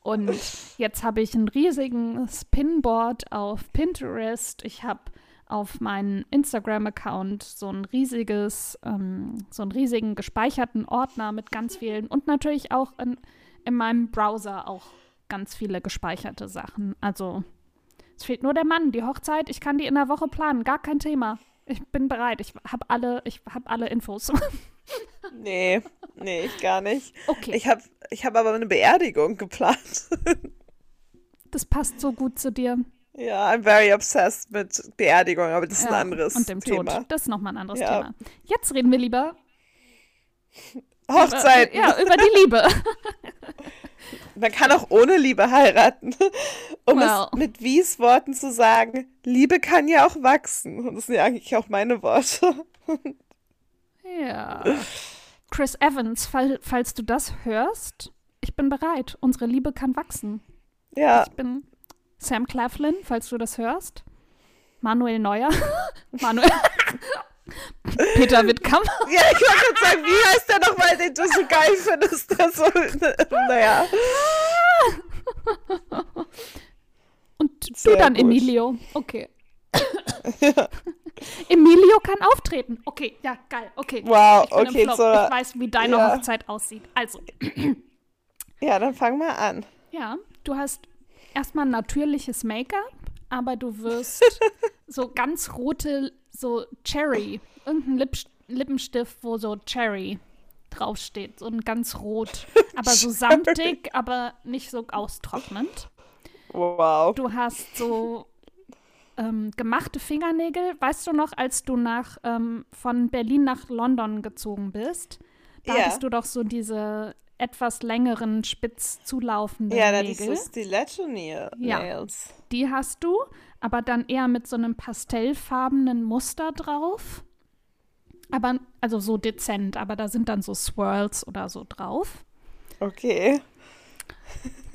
Und [LAUGHS] jetzt habe ich ein riesiges Pinboard auf Pinterest. Ich habe auf meinen Instagram-Account so ein riesiges, ähm, so einen riesigen gespeicherten Ordner mit ganz vielen und natürlich auch in, in meinem Browser auch ganz viele gespeicherte Sachen. Also es fehlt nur der Mann, die Hochzeit. Ich kann die in der Woche planen, gar kein Thema. Ich bin bereit. Ich habe alle, ich habe alle Infos. [LAUGHS] Nee, nee, ich gar nicht. Okay. Ich habe ich hab aber eine Beerdigung geplant. Das passt so gut zu dir. Ja, I'm very obsessed mit Beerdigung, aber das ist ein Ja, anderes Und dem Thema. Tod. Das ist nochmal ein anderes Ja. Thema. Jetzt reden wir lieber [LAUGHS] Hochzeiten. Über, ja, über die Liebe. [LAUGHS] Man kann auch ohne Liebe heiraten. Um Well. es mit Wies Worten zu sagen, Liebe kann ja auch wachsen. Und das sind ja eigentlich auch meine Worte. ja. Chris Evans, fall, falls du das hörst, ich bin bereit. Unsere Liebe kann wachsen. Ja, Ich bin Sam Claflin, falls du das hörst. Manuel Neuer. [LAUGHS] Manuel. [LAUGHS] Peter Wittkamp. [LAUGHS] ja ich wollte gerade sagen, wie heißt der nochmal, den du so geil findest? Der so, naja, Und du Sehr dann, gut. Emilio. Okay. Emilio kann auftreten. Okay, ja, geil. Okay. Wow, ich bin okay. Zora. Ich weiß, wie deine Ja. Hochzeit aussieht. Also, ja, dann fang mal an. ja, du hast erstmal natürliches Make-up, aber du wirst [LAUGHS] so ganz rote, so Cherry, irgendein Lip Lippenstift, wo so Cherry draufsteht, so ein ganz rot, aber so [LAUGHS] samtig, aber nicht so austrocknend. Wow. Du hast so ähm, gemachte Fingernägel. Weißt du noch, als du nach, ähm, von Berlin nach London gezogen bist? Da Ja. hattest du doch so diese etwas längeren, spitz zulaufenden Ja, das ist Nägel. so Stiletto-Nails. Die hast du, aber dann eher mit so einem pastellfarbenen Muster drauf. Aber, also so dezent, aber da sind dann so Swirls oder so drauf. Okay.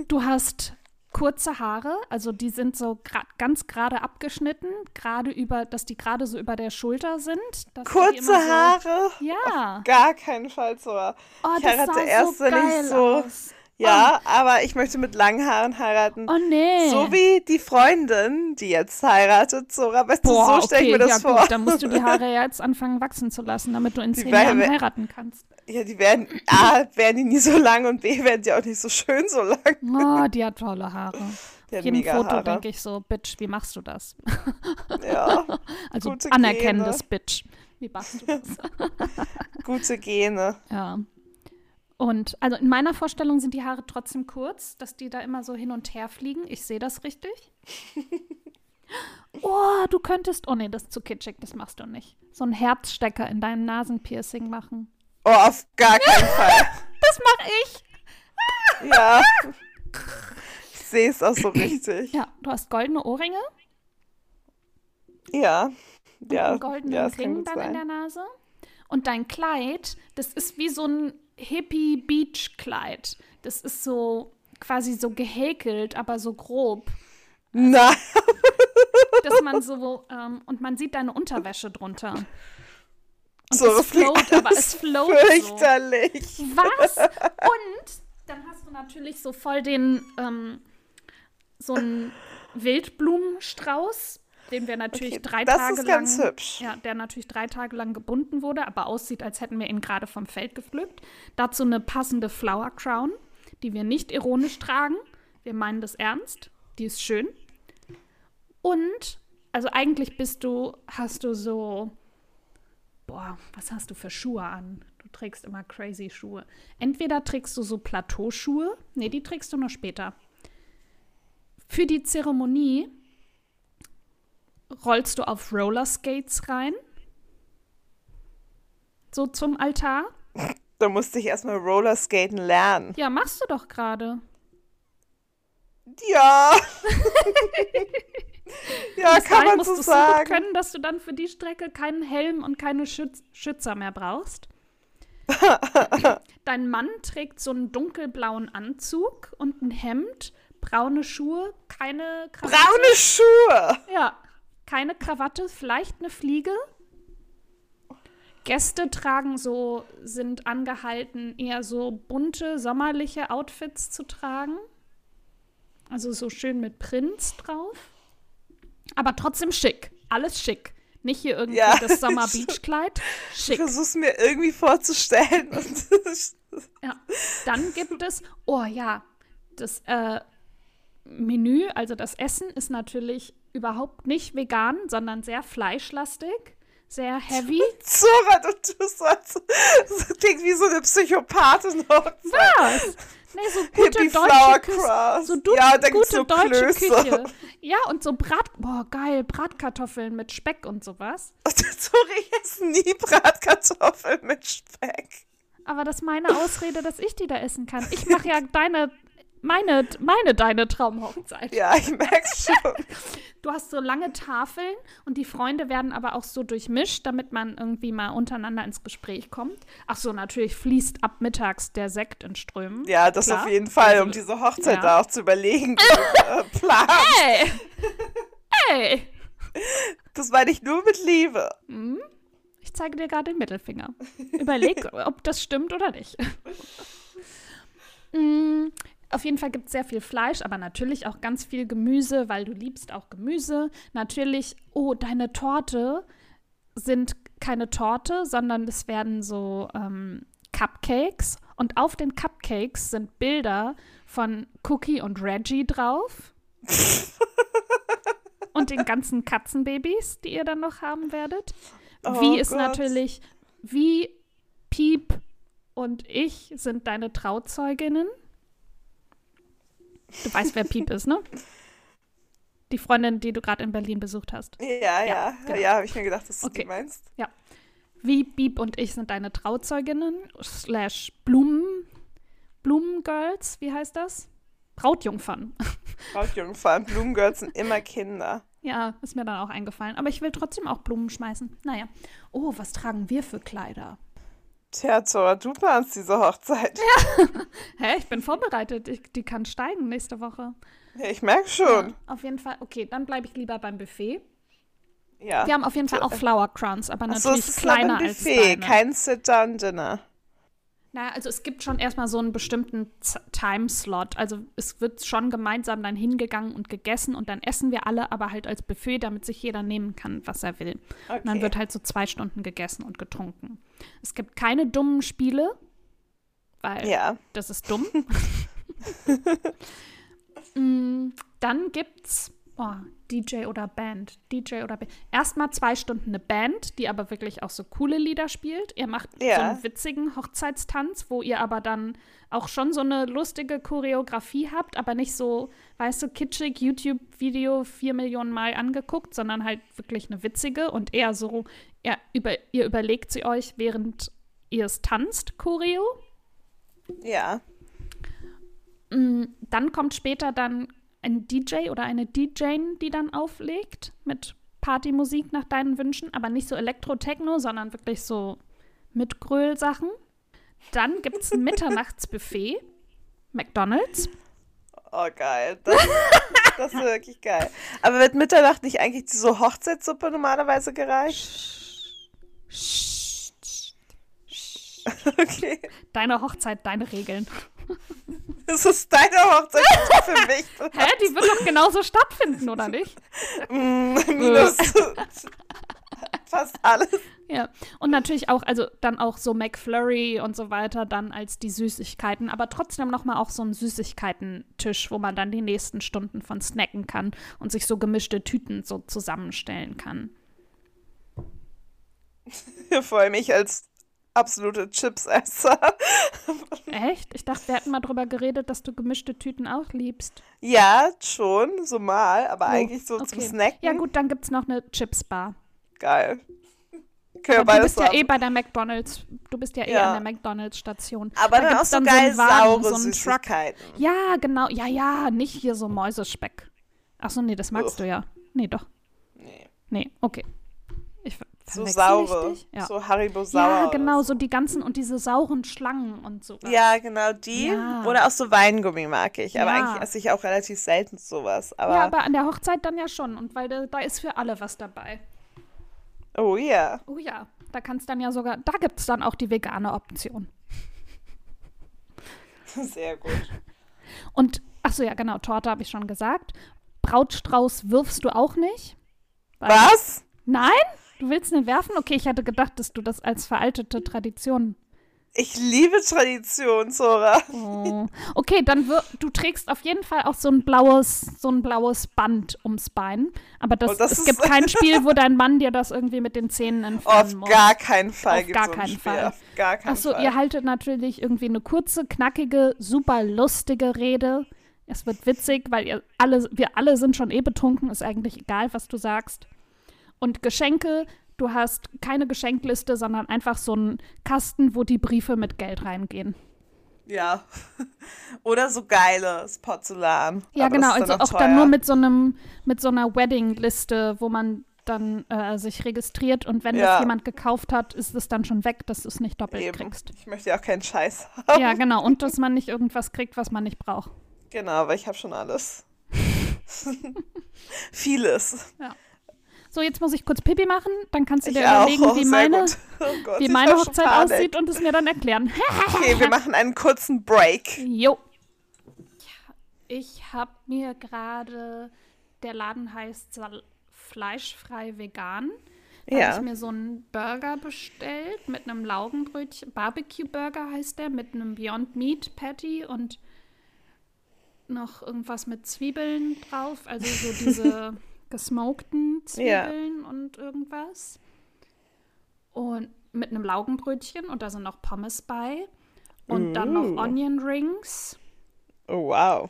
Du hast kurze Haare, also die sind so gra ganz gerade abgeschnitten, gerade über, dass die gerade so über der Schulter sind. Kurze so, Haare? Ja. Gar keinen Fall so. Oh, ich das sah erst, so wenn ich so. aus. Ja, aber ich möchte mit langen Haaren heiraten. Oh nee. So wie die Freundin, die jetzt heiratet, Zora. Weißt Boah, du, so stelle ich okay, mir das ja vor. gut, dann musst du die Haare [LAUGHS] ja jetzt anfangen wachsen zu lassen, damit du in zehn Jahren heiraten kannst. Ja, die werden, A, werden die nie so lang und B, werden die auch nicht so schön so lang. Oh, [LAUGHS] die hat tolle Haare. Die Auf jedem Foto denke ich so, Bitch, wie machst du das? [LAUGHS] Ja, Also anerkennendes Bitch. Wie machst du das? gute Gene. Ja. Und also in meiner Vorstellung sind die Haare trotzdem kurz, dass die da immer so hin und her fliegen. Ich sehe das richtig. [LAUGHS] oh, du könntest. Oh nee, das ist zu kitschig, das machst du nicht. So einen Herzstecker in deinem Nasenpiercing machen. Oh, auf gar keinen [LAUGHS] Fall. Das mache ich. [LAUGHS] Ja. Ich sehe es auch so [COUGHS] richtig. Ja, du hast goldene Ohrringe. Ja. Ja. einen goldenen ja, Ring dann in sein. der Nase. Und dein Kleid, das ist wie so ein Hippie-Beach-Kleid. Das ist so quasi so gehäkelt, aber so grob. Nein. Dass man so, ähm, und man sieht deine Unterwäsche drunter. Und So, es float, aber es float so. Fürchterlich. Was? Und dann hast du natürlich so voll den, ähm, so einen Wildblumenstrauß, den wir natürlich Okay, drei das Tage ist ganz lang, hübsch. ja, der natürlich drei Tage lang gebunden wurde, aber aussieht, als hätten wir ihn gerade vom Feld gepflückt. Dazu eine passende Flower Crown, die wir nicht ironisch tragen. Wir meinen das ernst. Die ist schön. Und, also eigentlich bist du, hast du so, boah, was hast du für Schuhe an? Du trägst immer crazy Schuhe. Entweder trägst du so Plateauschuhe, nee, die trägst du noch später. Für die Zeremonie rollst du auf Rollerskates rein. So zum Altar. Da musste ich erstmal Rollerskaten lernen. Ja, machst du doch gerade. Ja. [LAUGHS] ja, Bis kann man musst so so gut sagen. können, dass du dann für die Strecke keinen Helm und keine Schütz Schützer mehr brauchst. [LAUGHS] Dein Mann trägt so einen dunkelblauen Anzug und ein Hemd, braune Schuhe, keine Krawatte. Braune Schuhe. Ja, keine Krawatte, vielleicht eine Fliege. Gäste tragen so, sind angehalten, eher so bunte, sommerliche Outfits zu tragen. Also so schön mit Prinz drauf. Aber trotzdem schick. Alles schick. Nicht hier irgendwie Ja, das [LAUGHS] Sommer-Beach-Kleid. Ich Schick. versuch's mir irgendwie vorzustellen. [LAUGHS] Ja. Dann gibt es, oh ja, das äh, Menü, also das Essen ist natürlich überhaupt nicht vegan, sondern sehr fleischlastig, sehr heavy. [LAUGHS] Zora, du tust das klingt wie so eine Psychopathin. Was? Nee, so gute Hippie deutsche Küche. So du, Ja, gute so deutsche Klöße. Küche. Ja, und so Brat, boah, geil, Bratkartoffeln mit Speck und sowas. [LAUGHS] Ich esse nie Bratkartoffeln mit Speck. Aber das ist meine Ausrede, dass ich die da essen kann. Ich mache ja [LAUGHS] deine, meine, meine, deine Traumhochzeit. Ja, ich merk's schon. [LAUGHS] Du hast so lange Tafeln und die Freunde werden aber auch so durchmischt, damit man irgendwie mal untereinander ins Gespräch kommt. Ach so, natürlich fließt ab mittags der Sekt in Strömen. Ja, das Klar. auf jeden Fall, um Also, diese Hochzeit ja. da auch zu überlegen. äh, [LAUGHS] Plan. Ey! Ey! Das meine ich nur mit Liebe. Ich zeige dir gerade den Mittelfinger. Überleg, [LAUGHS] ob das stimmt oder nicht. Mm, Auf jeden Fall gibt es sehr viel Fleisch, aber natürlich auch ganz viel Gemüse, weil du liebst auch Gemüse. Natürlich, oh, deine Torte sind keine Torte, sondern es werden so ähm, Cupcakes. Und auf den Cupcakes sind Bilder von Cookie und Reggie drauf. [LAUGHS] und den ganzen Katzenbabys, die ihr dann noch haben werdet. Oh wie ist Gott. natürlich, wie Piep und ich sind deine Trauzeuginnen. Du weißt, wer Piep ist, ne? Die Freundin, die du gerade in Berlin besucht hast. Ja, ja, ja, genau. habe ich mir gedacht, dass du Okay. die meinst. Wie Piep und ich sind deine Trauzeuginnen, slash Blumen, Blumengirls, wie heißt das? Brautjungfern. [LAUGHS] Brautjungfern, Blumengirls sind immer Kinder. Ja, ist mir dann auch eingefallen. Aber ich will trotzdem auch Blumen schmeißen. Naja. Oh, was tragen wir für Kleider? Tja, Zora, du planst diese Hochzeit. [LAUGHS] Hä, ich bin vorbereitet. Ich, die kann steigen nächste Woche. Ja, ich merke schon. Ja, auf jeden Fall. Okay, dann bleibe ich lieber beim Buffet. Ja. Wir haben auf jeden Fall auch Flower Crowns, aber natürlich es ist kleiner ein als Buffet, deine. kein Sit-Down-Dinner. Naja, also es gibt schon erstmal so einen bestimmten Timeslot. Also es wird schon gemeinsam dann hingegangen und gegessen und dann essen wir alle, aber halt als Buffet, damit sich jeder nehmen kann, was er will. Und dann Okay. wird halt so zwei Stunden gegessen und getrunken. Es gibt keine dummen Spiele, weil Ja. das ist dumm. [LAUGHS] [LAUGHS] Mm, dann gibt's Oh, DJ oder Band. DJ oder Band. Erstmal zwei Stunden eine Band, die aber wirklich auch so coole Lieder spielt. Ihr macht Ja. so einen witzigen Hochzeitstanz, wo ihr aber dann auch schon so eine lustige Choreografie habt, aber nicht so, weißt du, kitschig, YouTube-Video vier Millionen Mal angeguckt, sondern halt wirklich eine witzige und eher so, ja, über, ihr überlegt sie euch, während ihr es tanzt, Choreo. Ja. Mm, Dann kommt später dann ein DJ oder eine DJ, die dann auflegt mit Partymusik nach deinen Wünschen, aber nicht so Elektro-Techno, sondern wirklich so mit Gröl-Sachen. Dann gibt es ein [LAUGHS] Mitternachtsbuffet, McDonalds. Oh, geil. Das, das ist wirklich geil. Aber wird Mitternacht nicht eigentlich so Hochzeitssuppe normalerweise gereicht? [LAUGHS] Okay. Deine Hochzeit, deine Regeln. [LAUGHS] [LAUGHS] Das ist deine Hochzeit für mich. [LAUGHS] Hä? Die wird doch genauso stattfinden, oder nicht? Mm, [LAUGHS] Minus fast alles. Ja. Und natürlich auch, also dann auch so McFlurry und so weiter, dann als die Süßigkeiten, aber trotzdem nochmal auch so ein Süßigkeiten-Tisch, wo man dann die nächsten Stunden von snacken kann und sich so gemischte Tüten so zusammenstellen kann. Vor allem ich als absolute Chipsesser. [LAUGHS] Echt? Ich dachte, wir hätten mal drüber geredet, dass du gemischte Tüten auch liebst. Ja, schon, so mal, aber Oh, eigentlich so zum okay. Snacken. Ja, gut, dann gibt's noch eine Chips-Bar. Geil. Aber du bist ja haben. eh bei der McDonalds. Du bist ja eh Ja. an der McDonalds-Station. aber Da dann auch so einen geil Wagen, saure so einen Truck. Süßigkeiten. Ja, genau. Ja, ja, nicht hier so Mäusespeck. Ach so, nee, das magst Ugh. du ja. Nee, doch. Nee. Nee, okay. So saure. Ja. So Haribo sauer. ja, genau, so. so die ganzen und diese sauren Schlangen und so. Ja, genau die. Ja. Oder auch so Weingummi mag ich. Aber Ja. eigentlich esse ich auch relativ selten sowas. Aber, ja, aber an der Hochzeit dann ja schon. Und weil da, da ist für alle was dabei. oh ja. Oh ja, da kannst dann ja sogar, da gibt es dann auch die vegane Option. [LAUGHS] Sehr gut. Und, ach so, ja, genau, Torte habe ich schon gesagt. Brautstrauß wirfst du auch nicht. Was? Nein? Du willst nicht werfen? Okay, ich hatte gedacht, dass du das als veraltete Tradition. Ich liebe Tradition, Zora. Oh. Okay, dann du trägst auf jeden Fall auch so ein blaues, so ein blaues Band ums Bein. Aber das, Oh, das es gibt [LAUGHS] kein Spiel, wo dein Mann dir das irgendwie mit den Zähnen entfernen Auf muss. gar keinen Fall Auf gar so ein keinen Spiel. Fall. Auf gar keinen Achso, Fall. ihr haltet natürlich irgendwie eine kurze, knackige, super lustige Rede. Es wird witzig, weil ihr alle, wir alle sind schon eh betrunken, ist eigentlich egal, was du sagst. Und Geschenke, du hast keine Geschenkliste, sondern einfach so einen Kasten, wo die Briefe mit Geld reingehen. Ja. [LAUGHS] Oder so geiles Porzellan. Ja, Aber genau, also auch teuer. dann nur mit so einem, mit so einer Wedding-Liste, wo man dann äh, sich registriert und wenn Ja. das jemand gekauft hat, ist es dann schon weg, dass du es nicht doppelt Eben. kriegst. Ich möchte ja auch keinen Scheiß [LAUGHS] haben. Ja, genau. Und dass man nicht irgendwas kriegt, was man nicht braucht. Genau, weil ich habe schon alles. [LAUGHS] Vieles. So, jetzt muss ich kurz Pipi machen, dann kannst du Ich dir auch. überlegen, Oh, wie sehr meine. Oh Gott, wie ich meine Hochzeit aussieht und es mir dann erklären. Okay, wir [LAUGHS] machen einen kurzen Break. Jo. Ich habe mir gerade, der Laden heißt Fleischfrei Vegan. Da Ja. habe ich mir so einen Burger bestellt mit einem Laugenbrötchen. Barbecue-Burger heißt der, mit einem Beyond Meat Patty und noch irgendwas mit Zwiebeln drauf. Also so diese [LAUGHS] gesmokten Zwiebeln und irgendwas. Und mit einem Laugenbrötchen und da sind noch Pommes bei. Und dann Uh. noch Onion Rings Oh, wow.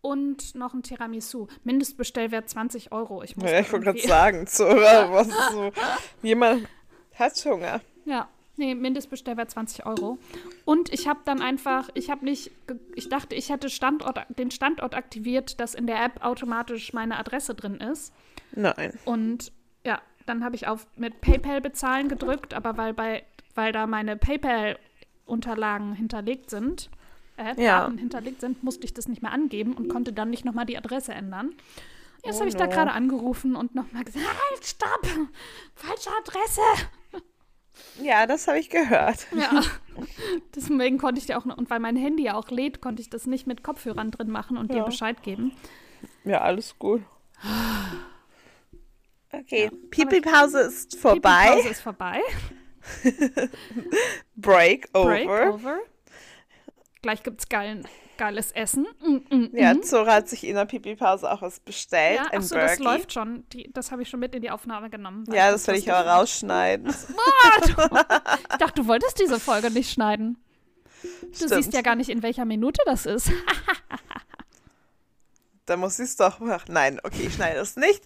und noch ein Tiramisu. Mindestbestellwert 20 Euro. Ich muss Ja, ich wollte gerade sagen, Zora, [LAUGHS] was ist so? [LAUGHS] Jemand hat Hunger. Ja, nee, Mindestbestellwert 20 Euro. Und ich habe dann einfach, ich habe nicht, ich dachte, ich hätte Standort, den Standort aktiviert, dass in der App automatisch meine Adresse drin ist. Nein. Und ja, dann habe ich auf mit PayPal bezahlen gedrückt, aber weil bei, weil da meine PayPal-Unterlagen hinterlegt sind, äh, Ja. Daten hinterlegt sind, musste ich das nicht mehr angeben und konnte dann nicht nochmal die Adresse ändern. Jetzt Oh habe ich da no. gerade angerufen und nochmal gesagt, halt, stopp, falsche Adresse. Ja, das habe ich gehört. Ja. [LAUGHS] Deswegen konnte ich dir auch, noch- und weil mein Handy ja auch lädt, konnte ich das nicht mit Kopfhörern drin machen und dir Ja. Bescheid geben. Ja, alles gut. Okay, Pipi-Pause ist vorbei. Pipi-Pause ist vorbei. Break over. Break over. Gleich gibt's geilen geiles Essen. Mm, mm, Ja, mm. Zora hat sich in der Pipi-Pause auch was bestellt. Ja, achso, das läuft schon. Die, das habe ich schon mit in die Aufnahme genommen. Ja, das werde ich aber rausschneiden. [LAUGHS] Ich dachte, du wolltest diese Folge nicht schneiden. Du Stimmt. siehst ja gar nicht, in welcher Minute das ist. [LAUGHS] Da muss ich es doch machen. Nein, okay, ich schneide es nicht.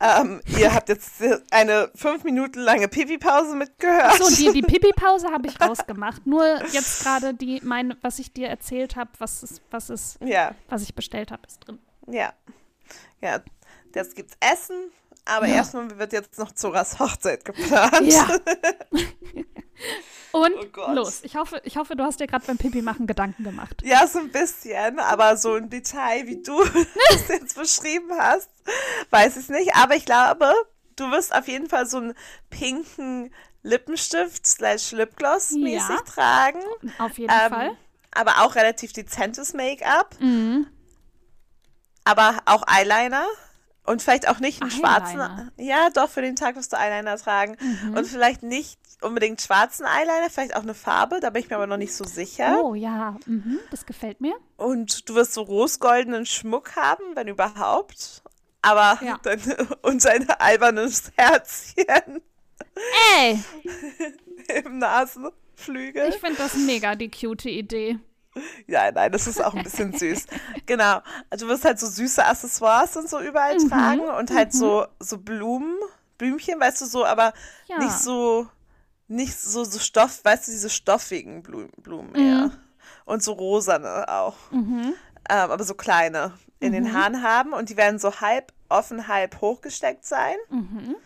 Ähm, ihr habt jetzt eine fünf Minuten lange Pipi-Pause mitgehört. So, die, die Pipi-Pause habe ich rausgemacht. Nur jetzt gerade die, mein, was ich dir erzählt habe, was ist, was ist, Ja, was ich bestellt habe, ist drin. ja. Ja, jetzt gibt's Essen, aber Ja. erstmal wird jetzt noch Zoras Hochzeit geplant. Ja. [LAUGHS] Und Oh los. Ich hoffe, ich hoffe, du hast dir gerade beim Pipi machen Gedanken gemacht. Ja, so ein bisschen, aber so im Detail, wie du [LAUGHS] es jetzt beschrieben hast, weiß ich nicht. Aber ich glaube, du wirst auf jeden Fall so einen pinken Lippenstift slash Lipgloss mäßig Ja. tragen. Auf jeden Ähm, Fall. aber auch relativ dezentes Make-up. Mhm. Aber auch Eyeliner. Und vielleicht auch nicht einen Eyeliner? schwarzen. Ja, doch, für den Tag wirst du Eyeliner tragen. Mhm. Und vielleicht nicht unbedingt schwarzen Eyeliner, vielleicht auch eine Farbe, da bin ich mir aber noch nicht so sicher. Oh ja, mhm. das gefällt mir. Und du wirst so rosgoldenen Schmuck haben, wenn überhaupt. Aber Ja. [LAUGHS] dann, und ein albernes Herzchen Ey, [LAUGHS] im Nasenflügel. ich finde das mega die cute Idee. Ja, nein, das ist auch ein bisschen [LAUGHS] süß. Genau. Also du wirst halt so süße Accessoires und so überall Mhm, tragen und halt so, so Blumen, Blümchen, weißt du, so, aber Ja. nicht so, nicht so, so Stoff, weißt du, diese stoffigen Blumen, Blumen Mhm. eher. Und so rosane auch. Ähm, aber so kleine in Mhm. den Haaren haben und die werden so halb offen, halb hochgesteckt sein. Mhm.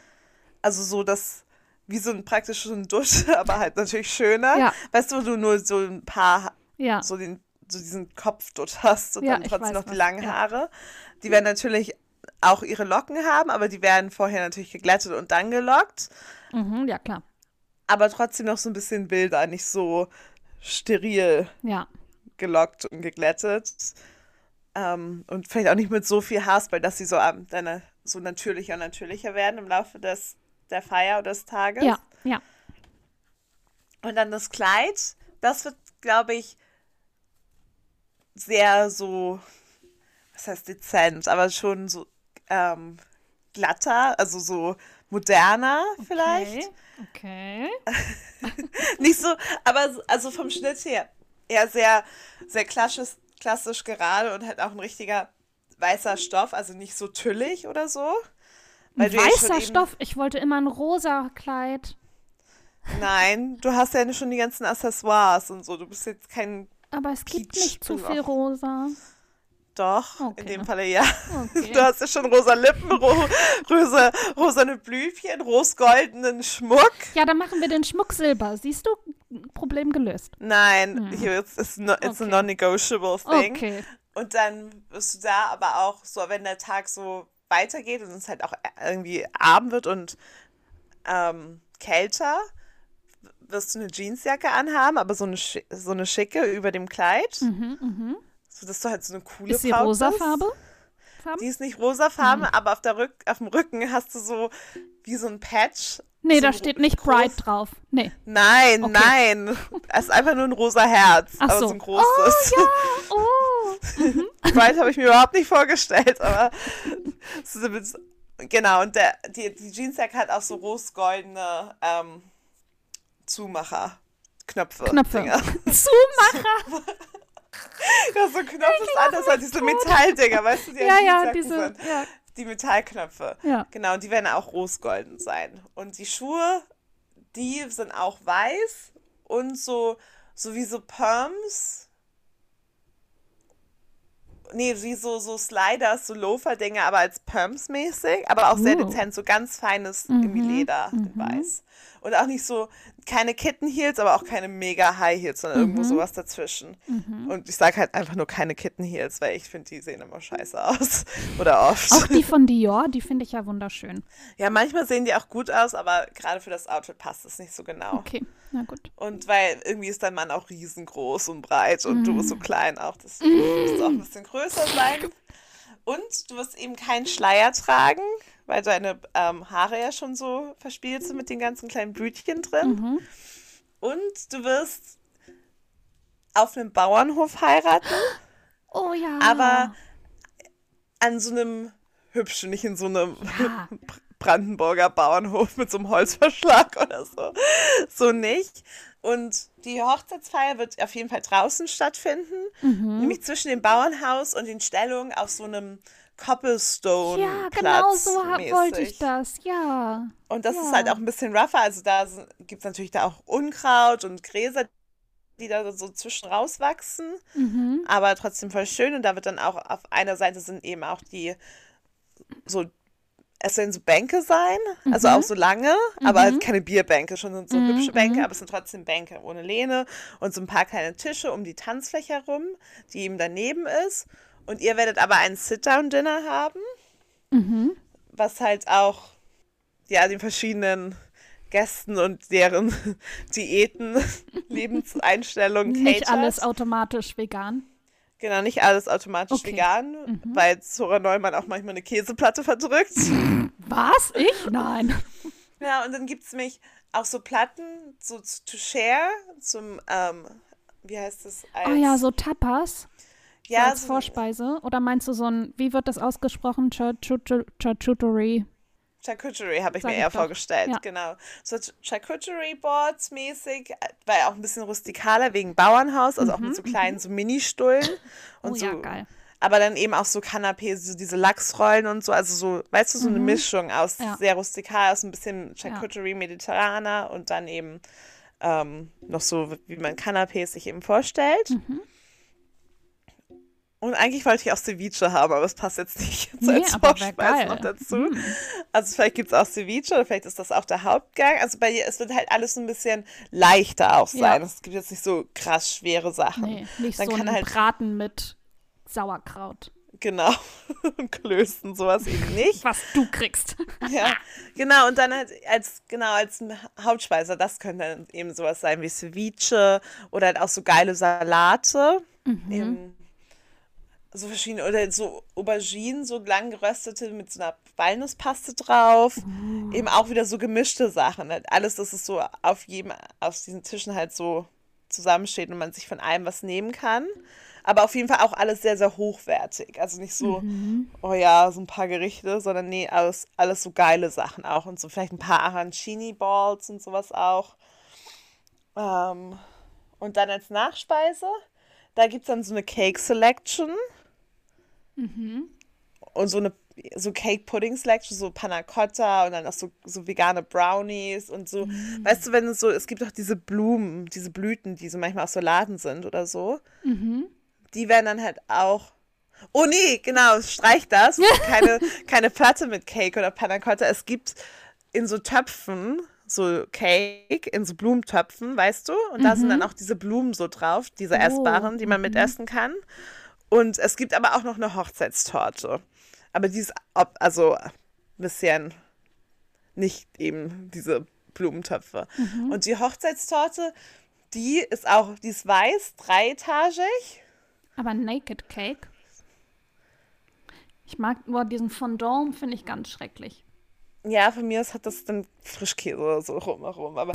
Also so das, wie so ein praktisch so ein Dusch, [LAUGHS] aber halt natürlich schöner. Ja. Weißt du, wo du nur so ein paar Ja. so, den, so diesen Kopfdutt hast und Ja, dann trotzdem noch die was, langen ja. Haare. Die werden natürlich auch ihre Locken haben, aber die werden vorher natürlich geglättet und dann gelockt. Mhm, ja, klar. Aber trotzdem noch so ein bisschen wilder, nicht so steril Ja. gelockt und geglättet. Ähm, und vielleicht auch nicht mit so viel Haarspray, dass sie so, ähm, dann so natürlicher und natürlicher werden im Laufe des, der Feier oder des Tages. Ja, ja. Und dann das Kleid, das wird, glaube ich, sehr so, was heißt dezent, aber schon so ähm, glatter, also so moderner vielleicht. Okay. [LAUGHS] Nicht so, aber so- also vom Schnitt her eher sehr, sehr klassisch, klassisch gerade und halt auch ein richtiger weißer Stoff, also nicht so tüllig oder so. Weil weißer Stoff. Ich wollte immer ein rosa Kleid. Nein, du hast ja schon die ganzen Accessoires und so. Du bist jetzt kein Aber es gibt Peach nicht zu viel rosa. Doch, Okay. in dem Falle ja. Okay. Du hast ja schon rosa Lippen, ro rosa, rosane Blüfchen, rosgoldenen Schmuck. Ja, dann machen wir den Schmuck silber. Siehst du? Problem gelöst. Nein, hier ist it's, no, it's Okay. a non-negotiable thing. Okay. Und dann wirst du da aber auch so, wenn der Tag so weitergeht und es halt auch irgendwie Abend wird und ähm, kälter, wirst du eine Jeansjacke anhaben, aber so eine, so eine schicke über dem Kleid, Mhm, mhm. sodass du halt so eine coole Ist sie Braut rosa bist. Farbe? Farbe? Die ist nicht rosafarben, Hm. aber auf, der Rück auf dem Rücken hast du so wie so ein Patch. Nee, so da steht nicht groß- Bright drauf. Nee. Nein, Okay. nein. [LAUGHS] Es ist einfach nur ein rosa Herz, Ach aber so. so ein großes. Oh. Bright [LAUGHS] habe ich mir überhaupt nicht vorgestellt, aber [LAUGHS] genau. Und der, die, die Jeansjacke hat auch so rosgoldene ähm, Zumacher. Knöpfe. Knöpfe. Dinger. [LAUGHS] Zumacher. [LAUGHS] Ja, so Knöpfe ist anders als diese Metalldinger, weißt du, die Ja, ja, diese. sind. Ja. Die Metallknöpfe. Ja. Genau, und die werden auch rosgolden sein. Und die Schuhe, die sind auch weiß und so, so wie so Perms. Nee, wie so, so Sliders, so Loafer-Dinger, aber als Perms mäßig, aber auch sehr Oh. dezent, so ganz feines Mhm, Leder in weiß. Und auch nicht so, keine Kitten Heels, aber auch keine mega High Heels, sondern irgendwo Mhm. sowas dazwischen. Und ich sage halt einfach nur keine Kitten Heels, weil ich finde, die sehen immer scheiße [LAUGHS] aus. Oder oft. Auch die von Dior, die finde ich ja wunderschön. Ja, manchmal sehen die auch gut aus, aber gerade für das Outfit passt es nicht so genau. Okay, na gut. Und weil irgendwie ist dein Mann auch riesengroß und breit und du bist so klein auch. Das musst auch ein bisschen größer sein. Und du wirst eben keinen Schleier tragen, weil deine ähm, Haare ja schon so verspielt sind mit den ganzen kleinen Blütchen drin. Mhm. Und du wirst auf einem Bauernhof heiraten. Oh ja. Aber an so einem hübschen, nicht in so einem Ja. [LAUGHS] Brandenburger Bauernhof mit so einem Holzverschlag [LAUGHS] oder so. So nicht. Und die Hochzeitsfeier wird auf jeden Fall draußen stattfinden, Mhm. nämlich zwischen dem Bauernhaus und den Stellungen auf so einem Cobblestone. Ja, genau so wollte ich das. Ja. Und das Ja. ist halt auch ein bisschen rougher. Also da gibt es natürlich da auch Unkraut und Gräser, die da so zwischen rauswachsen. Mhm. Aber trotzdem voll schön. Und da wird dann auch auf einer Seite sind eben auch die so, es sollen so Bänke sein, also auch so lange, aber halt keine Bierbänke, schon sind so Mhm, hübsche Bänke, aber es sind trotzdem Bänke ohne Lehne und so ein paar kleine Tische um die Tanzfläche herum, die eben daneben ist. Und ihr werdet aber ein Sit-Down-Dinner haben, Mhm. was halt auch ja den verschiedenen Gästen und deren [LAUGHS] Diäten, [LAUGHS] Lebenseinstellungen Nicht catert. alles automatisch vegan. Genau, nicht alles automatisch Okay. Mhm. vegan, weil Zora Neumann auch manchmal eine Käseplatte verdrückt. [LAUGHS] Was? Ich? Nein. ja, und dann gibt es nämlich auch so Platten, so to share, zum, ähm, wie heißt das? Als, Oh ja, so Tapas. Ja, als so, Vorspeise. Oder meinst du so ein, wie wird das ausgesprochen? Charcuterie. Charcuterie habe ich Sag mir ich eher doch. vorgestellt, Ja. genau. So Ch- Charcuterie Boards mäßig, weil auch ein bisschen rustikaler wegen Bauernhaus, also auch mit so kleinen so Mini-Stullen. [LAUGHS] Und Mhm, Oh so, ja, geil. Aber dann eben auch so Canapés, so diese Lachsrollen und so, also so, weißt du, so eine Mischung aus Mhm. Ja. sehr rustikal, aus ein bisschen Charcuterie mediterraner und dann eben ähm, noch so, wie man Canapés sich eben vorstellt. Mhm. Und eigentlich wollte ich auch Ceviche haben, aber es passt jetzt nicht so [LAUGHS] Nee, als Vorspeise noch dazu. Mhm. Also vielleicht gibt es auch Ceviche oder vielleicht ist das auch der Hauptgang. Also bei dir, es wird halt alles so ein bisschen leichter auch Ja. sein. Es gibt jetzt nicht so krass schwere Sachen. Nee, nicht Dann so kann ein halt- Braten mit Sauerkraut. Genau. Und [LAUGHS] Klößen, sowas eben nicht. Was du kriegst. [LAUGHS] Ja, genau. Und dann halt als, genau, als Hauptspeise, das könnte dann eben sowas sein wie Ceviche oder halt auch so geile Salate. Mhm. Eben so verschiedene, oder so Auberginen, so lang geröstete mit so einer Walnusspaste drauf. Uh. Eben auch wieder so gemischte Sachen. Halt alles, dass es so auf jedem, auf diesen Tischen halt so zusammensteht und man sich von allem was nehmen kann. Aber auf jeden Fall auch alles sehr, sehr hochwertig. Also nicht so, Mhm. oh ja, so ein paar Gerichte, sondern nee, alles, alles so geile Sachen auch. Und so vielleicht ein paar Arancini-Balls und sowas auch. Ähm, und dann als Nachspeise, da gibt es dann so eine Cake Selection. Und so eine so Cake Pudding Selection, so Panna Cotta und dann auch so, so vegane Brownies und so. Weißt du, wenn es so, es gibt auch diese Blumen, diese Blüten, die so manchmal auf Salaten sind oder so. Die werden dann halt auch. Oh nee, genau, streich das. [LAUGHS] Keine, keine Platte mit Cake oder Panna Cotta. Es gibt in so Töpfen so Cake, in so Blumentöpfen, weißt du? Und da sind dann auch diese Blumen so drauf, diese Oh, essbaren, die man mitessen kann. Und es gibt aber auch noch eine Hochzeitstorte. Aber die ist ob, also ein bisschen nicht eben diese Blumentöpfe. Und die Hochzeitstorte, die ist auch, die ist weiß, dreetagig. Aber Naked Cake. Ich mag nur diesen Fondant, finde ich ganz schrecklich. Ja, von mir aus hat das dann Frischkäse oder so rumherum. Aber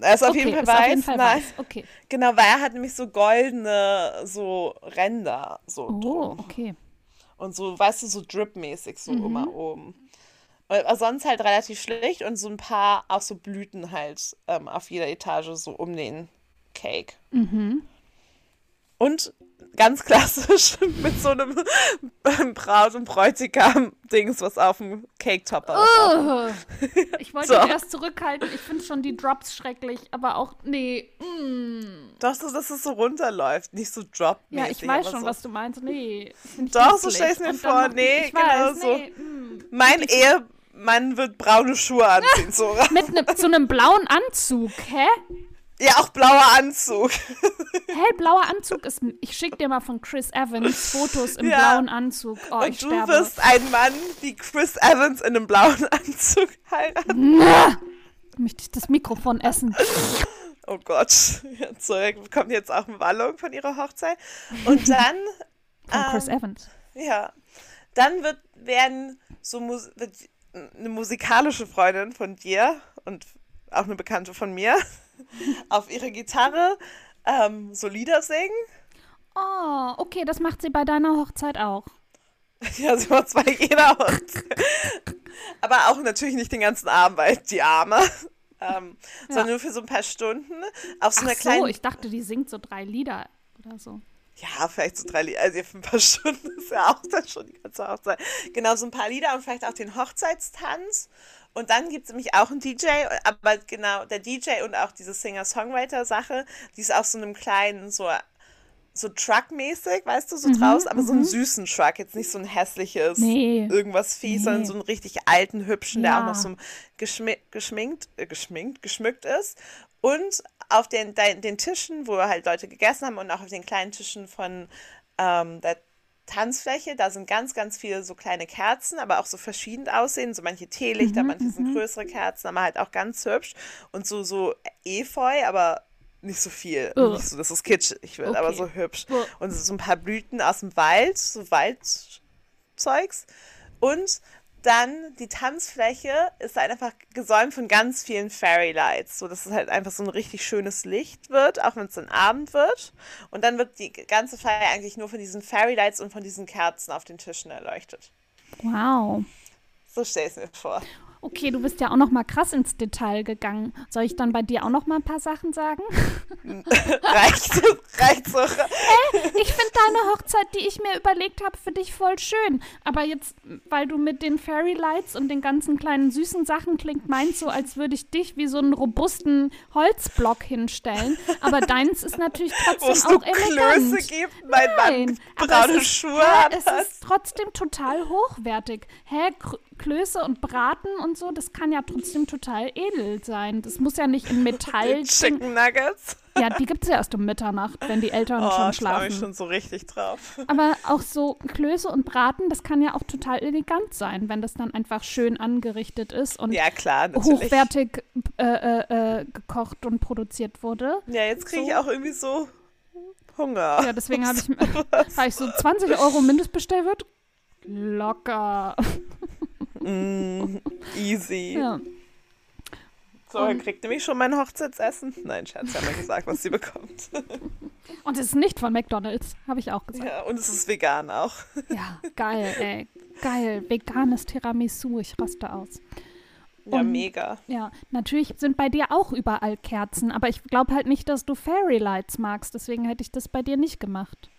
er ist auf okay, jeden Fall weiß. auf jeden Fall nein. weiß. Okay. Genau, weil er hat nämlich so goldene so Ränder so Oh, drum. okay. Und so, weißt du, so dripmäßig so Mhm. immer oben. Aber sonst halt relativ schlicht und so ein paar auch so Blüten halt ähm, auf jeder Etage so um den Cake. Mhm. Und ganz klassisch [LAUGHS] mit so einem Braut- und Bräutigam-Dings, was auf dem Cake-Topper ist. Oh, ich wollte [LAUGHS] So. erst zurückhalten. Ich finde schon die Drops schrecklich, aber auch, nee. Mm. Doch, so, dass es so runterläuft, nicht so drop Ja, ich weiß schon, was du meinst. Nee. ich Doch, so stell ich's mir Und dann vor. Nee, ich weiß, genau so. nee, mm. Mein Ehemann wird braune Schuhe anziehen, [LAUGHS] Sora. Mit ne, so einem blauen Anzug, hä? Ja, auch blauer Anzug. [LAUGHS] Hellblauer Anzug ist. Ich schick dir mal von Chris Evans Fotos im [LAUGHS] Ja. blauen Anzug. Oh, ich Und du sterbe. wirst ein Mann wie Chris Evans in einem blauen [LAUGHS] Anzug heiraten. Möchte ich das Mikrofon essen? Oh Gott. Zoe bekommt jetzt auch eine Wallung von ihrer Hochzeit. Und dann, Von Chris Ähm, Evans. ja, dann wird, werden so Mus wird eine musikalische Freundin von dir und auch eine Bekannte von mir [LAUGHS] auf ihre Gitarre ähm, so Lieder singen. Oh, okay, das macht sie bei deiner Hochzeit auch. [LAUGHS] Ja, sie macht zwei jeder Hochzeit. [LAUGHS] Aber auch natürlich nicht den ganzen Abend, weil die Arme. Ähm, Ja. Sondern nur für so ein paar Stunden. Auf so Ach einer so, kleinen. ich dachte, die singt so drei Lieder oder so. Ja, vielleicht so drei Lieder. Also für ein paar Stunden ist ja auch dann schon die ganze Hochzeit. Genau, so ein paar Lieder und vielleicht auch den Hochzeitstanz. Und dann gibt es nämlich auch einen DJ, aber genau, der DJ und auch diese Singer-Songwriter-Sache, die ist auf so einem kleinen, so, so Truck-mäßig, weißt du, so draußen, aber so einen süßen Truck, jetzt nicht so ein hässliches Nee. irgendwas fies, sondern Nee. so einen richtig alten, hübschen, der auch Ja. noch so geschmi geschminkt, äh, geschminkt, geschmückt ist. Und auf den, den, den Tischen, wo halt Leute gegessen haben und auch auf den kleinen Tischen von ähm, der Tanzfläche, da sind ganz, ganz viele so kleine Kerzen, aber auch so verschieden aussehen. So manche Teelichter, Mhm, manche sind größere Kerzen, aber halt auch ganz hübsch. Und so, so Efeu, aber nicht so viel. Ugh. Nicht so, dass es kitschig wird, aber Okay. so hübsch. Ugh. Und so ein paar Blüten aus dem Wald, so Waldzeugs. Und dann die Tanzfläche ist halt einfach gesäumt von ganz vielen Fairy Lights, so dass es halt einfach so ein richtig schönes Licht wird, auch wenn es dann Abend wird. Und dann wird die ganze Feier eigentlich nur von diesen Fairy Lights und von diesen Kerzen auf den Tischen erleuchtet. Wow. So stell ich es mir vor. Okay, du bist ja auch noch mal krass ins Detail gegangen. Soll ich dann bei dir auch noch mal ein paar Sachen sagen? [LAUGHS] reicht, reicht so. Ich finde deine Hochzeit, die ich mir überlegt habe, für dich voll schön. Aber jetzt, weil du mit den Fairy Lights und den ganzen kleinen süßen Sachen klingt, meinst so, als würde ich dich wie so einen robusten Holzblock hinstellen. Aber deins ist natürlich trotzdem so auch elegant. Klöße gibt, mein Nein, Mann aber braune es ist, Schuhe hä, es ist trotzdem total hochwertig. Hä, Klöße und Braten und so, das kann ja trotzdem total edel sein. Das muss ja nicht in Metall. Chicken Nuggets. Ja, die gibt es ja erst um Mitternacht, wenn die Eltern Oh, schon ich schlafen. mich schon so richtig drauf. Aber auch so Klöße und Braten, das kann ja auch total elegant sein, wenn das dann einfach schön angerichtet ist und Ja, klar, hochwertig äh, äh, äh, gekocht und produziert wurde. Ja, jetzt kriege ich So. auch irgendwie so Hunger. Ja, deswegen habe ich, [LAUGHS] hab ich so 20 Euro Mindestbestellwert. Locker. Mm, easy. [LAUGHS] Ja. So, er kriegt nämlich schon mein Hochzeitsessen. Nein, Schatz, hat mir gesagt, was sie bekommt. [LAUGHS] Und es ist nicht von McDonalds, habe ich auch gesagt. Ja, und es ist vegan auch. [LAUGHS] Ja, geil, ey. Geil. Veganes Tiramisu, ich raste aus. Ja, Und- mega. Ja, natürlich sind bei dir auch überall Kerzen, aber ich glaube halt nicht, dass du Fairy Lights magst, deswegen hätte ich das bei dir nicht gemacht.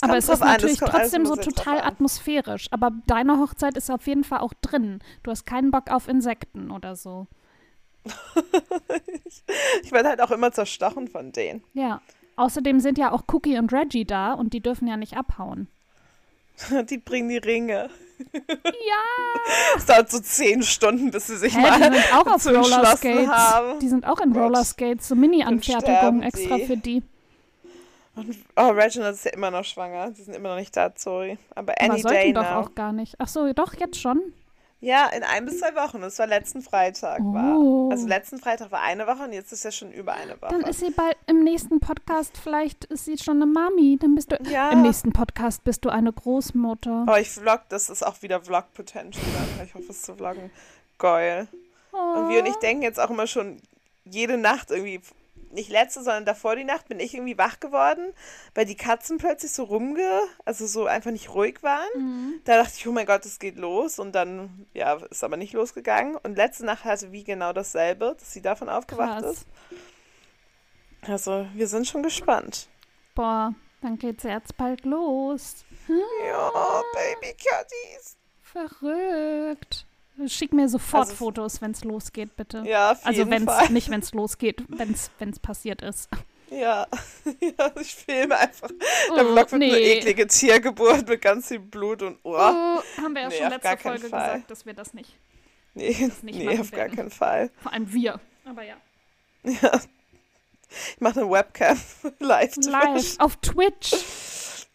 Aber es ist an, natürlich alles trotzdem so total an. atmosphärisch. Aber deine Hochzeit ist auf jeden Fall auch drin. Du hast keinen Bock auf Insekten oder so. [LAUGHS] Ich werde halt auch immer zerstochen von denen. Ja. Außerdem sind ja auch Cookie und Reggie da und die dürfen ja nicht abhauen. [LAUGHS] Die bringen die Ringe. [LAUGHS] Ja! Es dauert so zehn Stunden, bis sie sich Hä, mal die sind auch auf Rollerskates. haben. Die sind auch in. Rollerskates, so Mini-Anfertigungen extra die. für die. Und, oh, Reginald ist ja immer noch schwanger. Die sind immer noch nicht da, sorry. Aber Aber any sollten day doch now. auch gar nicht. Ach so, doch, jetzt schon? Ja, in ein bis zwei Wochen. Das war letzten Freitag. Oh. War. Also letzten Freitag war eine Woche und jetzt ist ja schon über eine Woche. Dann ist sie bald im nächsten Podcast, vielleicht ist sie schon eine Mami. Dann bist du Ja. im nächsten Podcast bist du eine Großmutter. oh, ich vlog, das ist auch wieder Vlog-Potential. Ich hoffe, es zu vloggen. Geil. Und wir und ich denken jetzt auch immer schon jede Nacht irgendwie, nicht letzte, sondern davor die Nacht bin ich irgendwie wach geworden, weil die Katzen plötzlich so rumge, also so einfach nicht ruhig waren. Mhm. Da dachte ich, oh mein Gott, es geht los. Und dann, ja, ist aber nicht losgegangen. Und letzte Nacht hatte wie genau dasselbe, dass sie davon aufgewacht Krass. ist. Also, wir sind schon gespannt. Boah, dann geht's jetzt bald los. Ja, Baby Catties. Verrückt. Schick mir sofort Also- Fotos, wenn es losgeht, bitte. Ja, auf also jeden wenn's Fall. nicht, wenn es losgeht, wenn es passiert ist. Ja. [LAUGHS] ja, ich filme einfach. Der Oh, Vlog wird nee. eine eklige Tiergeburt mit ganz viel Blut und Oh, Ohr. haben wir ja Nee, schon letzte Folge Fall. gesagt, dass wir das nicht, Nee, nicht nee auf gar keinen Fall. vor allem wir. Aber ja. [LAUGHS] Ja. Ich mache eine Webcam [LAUGHS] live. Live auf Twitch.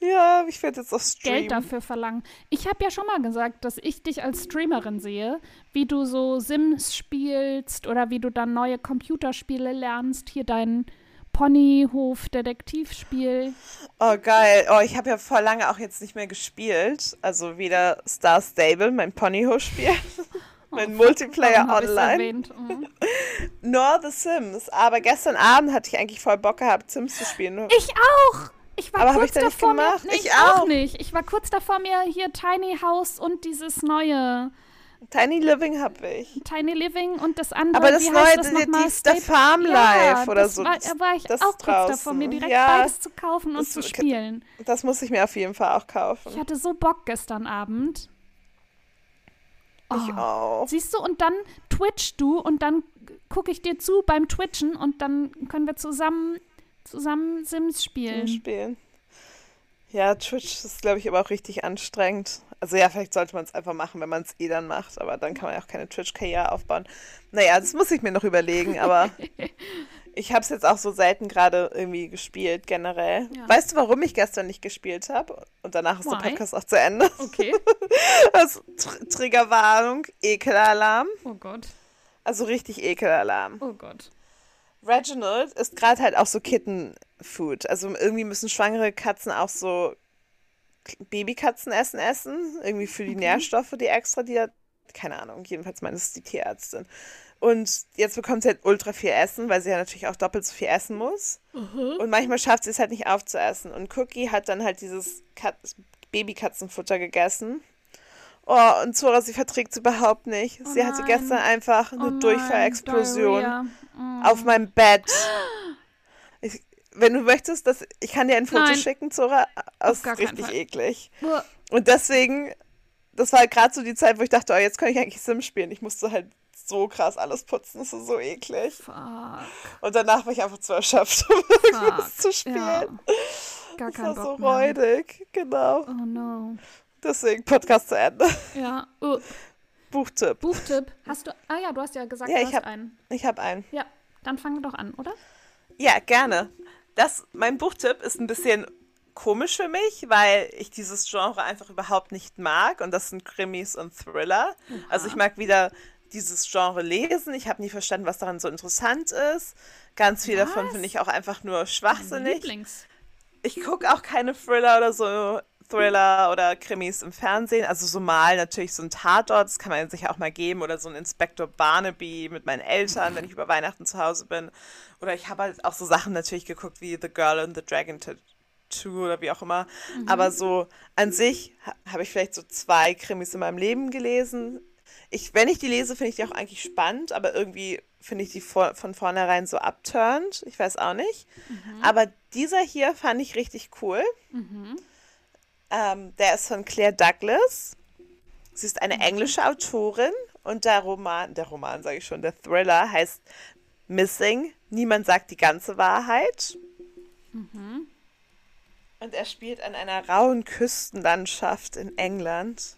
Ja, ich werde jetzt auf Stream. Geld dafür verlangen. Ich habe ja schon mal gesagt, dass ich dich als Streamerin sehe, wie du so Sims spielst oder wie du dann neue Computerspiele lernst. Hier dein Ponyhof-Detektivspiel. Oh, geil. Oh, ich habe ja vor lange auch jetzt nicht mehr gespielt. Also wieder Star Stable, mein Ponyhof-Spiel. [LAUGHS] mein Oh, Multiplayer online. Erwähnt? Mhm. [LAUGHS] nor The Sims, aber gestern Abend hatte ich eigentlich voll Bock gehabt, Sims zu spielen. Ich auch. Ich war Aber kurz ich davor gemacht? mir. Nee, Ich ich auch. auch. nicht. Ich war kurz davor mir hier Tiny House und dieses neue Tiny Living habe ich. Tiny Living und das andere. Aber das wie neue, heißt das die- nochmal? die Staple- Farm ja, Life oder das so. War, da war ich Das auch ist kurz davor, mir draußen. direkt Ja. beides zu kaufen und Das- zu spielen. Das muss ich mir auf jeden Fall auch Ich kaufen. hatte so Bock gestern Abend. Ich Oh. auch. Siehst du, und dann twitchst du und dann gucke ich dir zu beim Twitchen und dann können wir zusammen, zusammen Sims spielen. Spielen. Ja, Twitch ist, glaube ich, aber auch richtig anstrengend. Also ja, vielleicht sollte man es einfach machen, wenn man es eh dann macht, aber dann kann man ja auch keine Twitch-Karriere aufbauen. Naja, das muss ich mir noch überlegen, aber [LAUGHS] ich habe es jetzt auch so selten gerade irgendwie gespielt, generell. Ja. Weißt du, warum ich gestern nicht gespielt habe? Und danach ist Why? der Podcast auch zu Ende. Okay. [LAUGHS] Also, Tr Triggerwarnung, Ekelalarm. Oh Gott. Also richtig Ekelalarm. Oh Gott. Reginald ist gerade halt auch so Kittenfood. Also irgendwie müssen schwangere Katzen auch so Babykatzenessen essen. Irgendwie für die Nährstoffe, die extra, die hat. Keine Ahnung, jedenfalls meint es die Tierärztin. Und jetzt bekommt sie halt ultra viel Essen, weil sie ja natürlich auch doppelt so viel essen muss. Und manchmal schafft sie es halt nicht aufzuessen. Und Cookie hat dann halt dieses Kat Babykatzenfutter gegessen. Oh, und Zora, sie verträgt es überhaupt nicht. Oh sie hatte nein. gestern einfach eine oh Durchfallexplosion. Mm. auf meinem Bett. [GASPS] Ich, wenn du möchtest, dass, ich kann dir ein Foto Nein. schicken, Zora. Das ist richtig eklig. Uah. Und deswegen, das war halt gerade so die Zeit, wo ich dachte, oh, jetzt kann ich eigentlich Sims spielen. Ich musste halt so krass alles putzen, das ist so eklig. Fuck. Und danach war ich einfach zu erschöpft, [LAUGHS] um irgendwas zu spielen. Ja. Gar das war so räudig, genau. Oh no. Deswegen Podcast zu Ende. Ja. Uh, Buchtipp. Buchtipp. Hast du. Ah ja, du hast ja gesagt, Ja, du ich hast hab- einen. Ich habe einen. Ja, dann fangen wir doch an, oder? Ja, gerne. Das, mein Buchtipp ist ein bisschen komisch für mich, weil ich dieses Genre einfach überhaupt nicht mag und das sind Krimis und Thriller. Also ich mag wieder dieses Genre lesen. Ich habe nie verstanden, was daran so interessant ist. Ganz viel davon Was? finde ich auch einfach nur schwachsinnig. Lieblings. Ich gucke auch keine Thriller oder so Thriller oder Krimis im Fernsehen. Also so mal natürlich so ein Tatort, das kann man sich auch mal geben. Oder so ein Inspektor Barnaby mit meinen Eltern, wenn ich über Weihnachten zu Hause bin. Oder ich habe halt auch so Sachen natürlich geguckt wie The Girl and the Dragon Tattoo oder wie auch immer. Aber so an sich ha- habe ich vielleicht so zwei Krimis in meinem Leben gelesen. Ich, wenn ich die lese, finde ich die auch eigentlich spannend, aber irgendwie finde ich die vor, von vornherein so upturned. Ich weiß auch nicht. Aber dieser hier fand ich richtig cool. Ähm, der ist von Claire Douglas. Sie ist eine englische Autorin und der Roman, der Roman sage ich schon, der Thriller heißt Missing. Niemand sagt die ganze Wahrheit. Und er spielt an einer rauen Küstenlandschaft in England.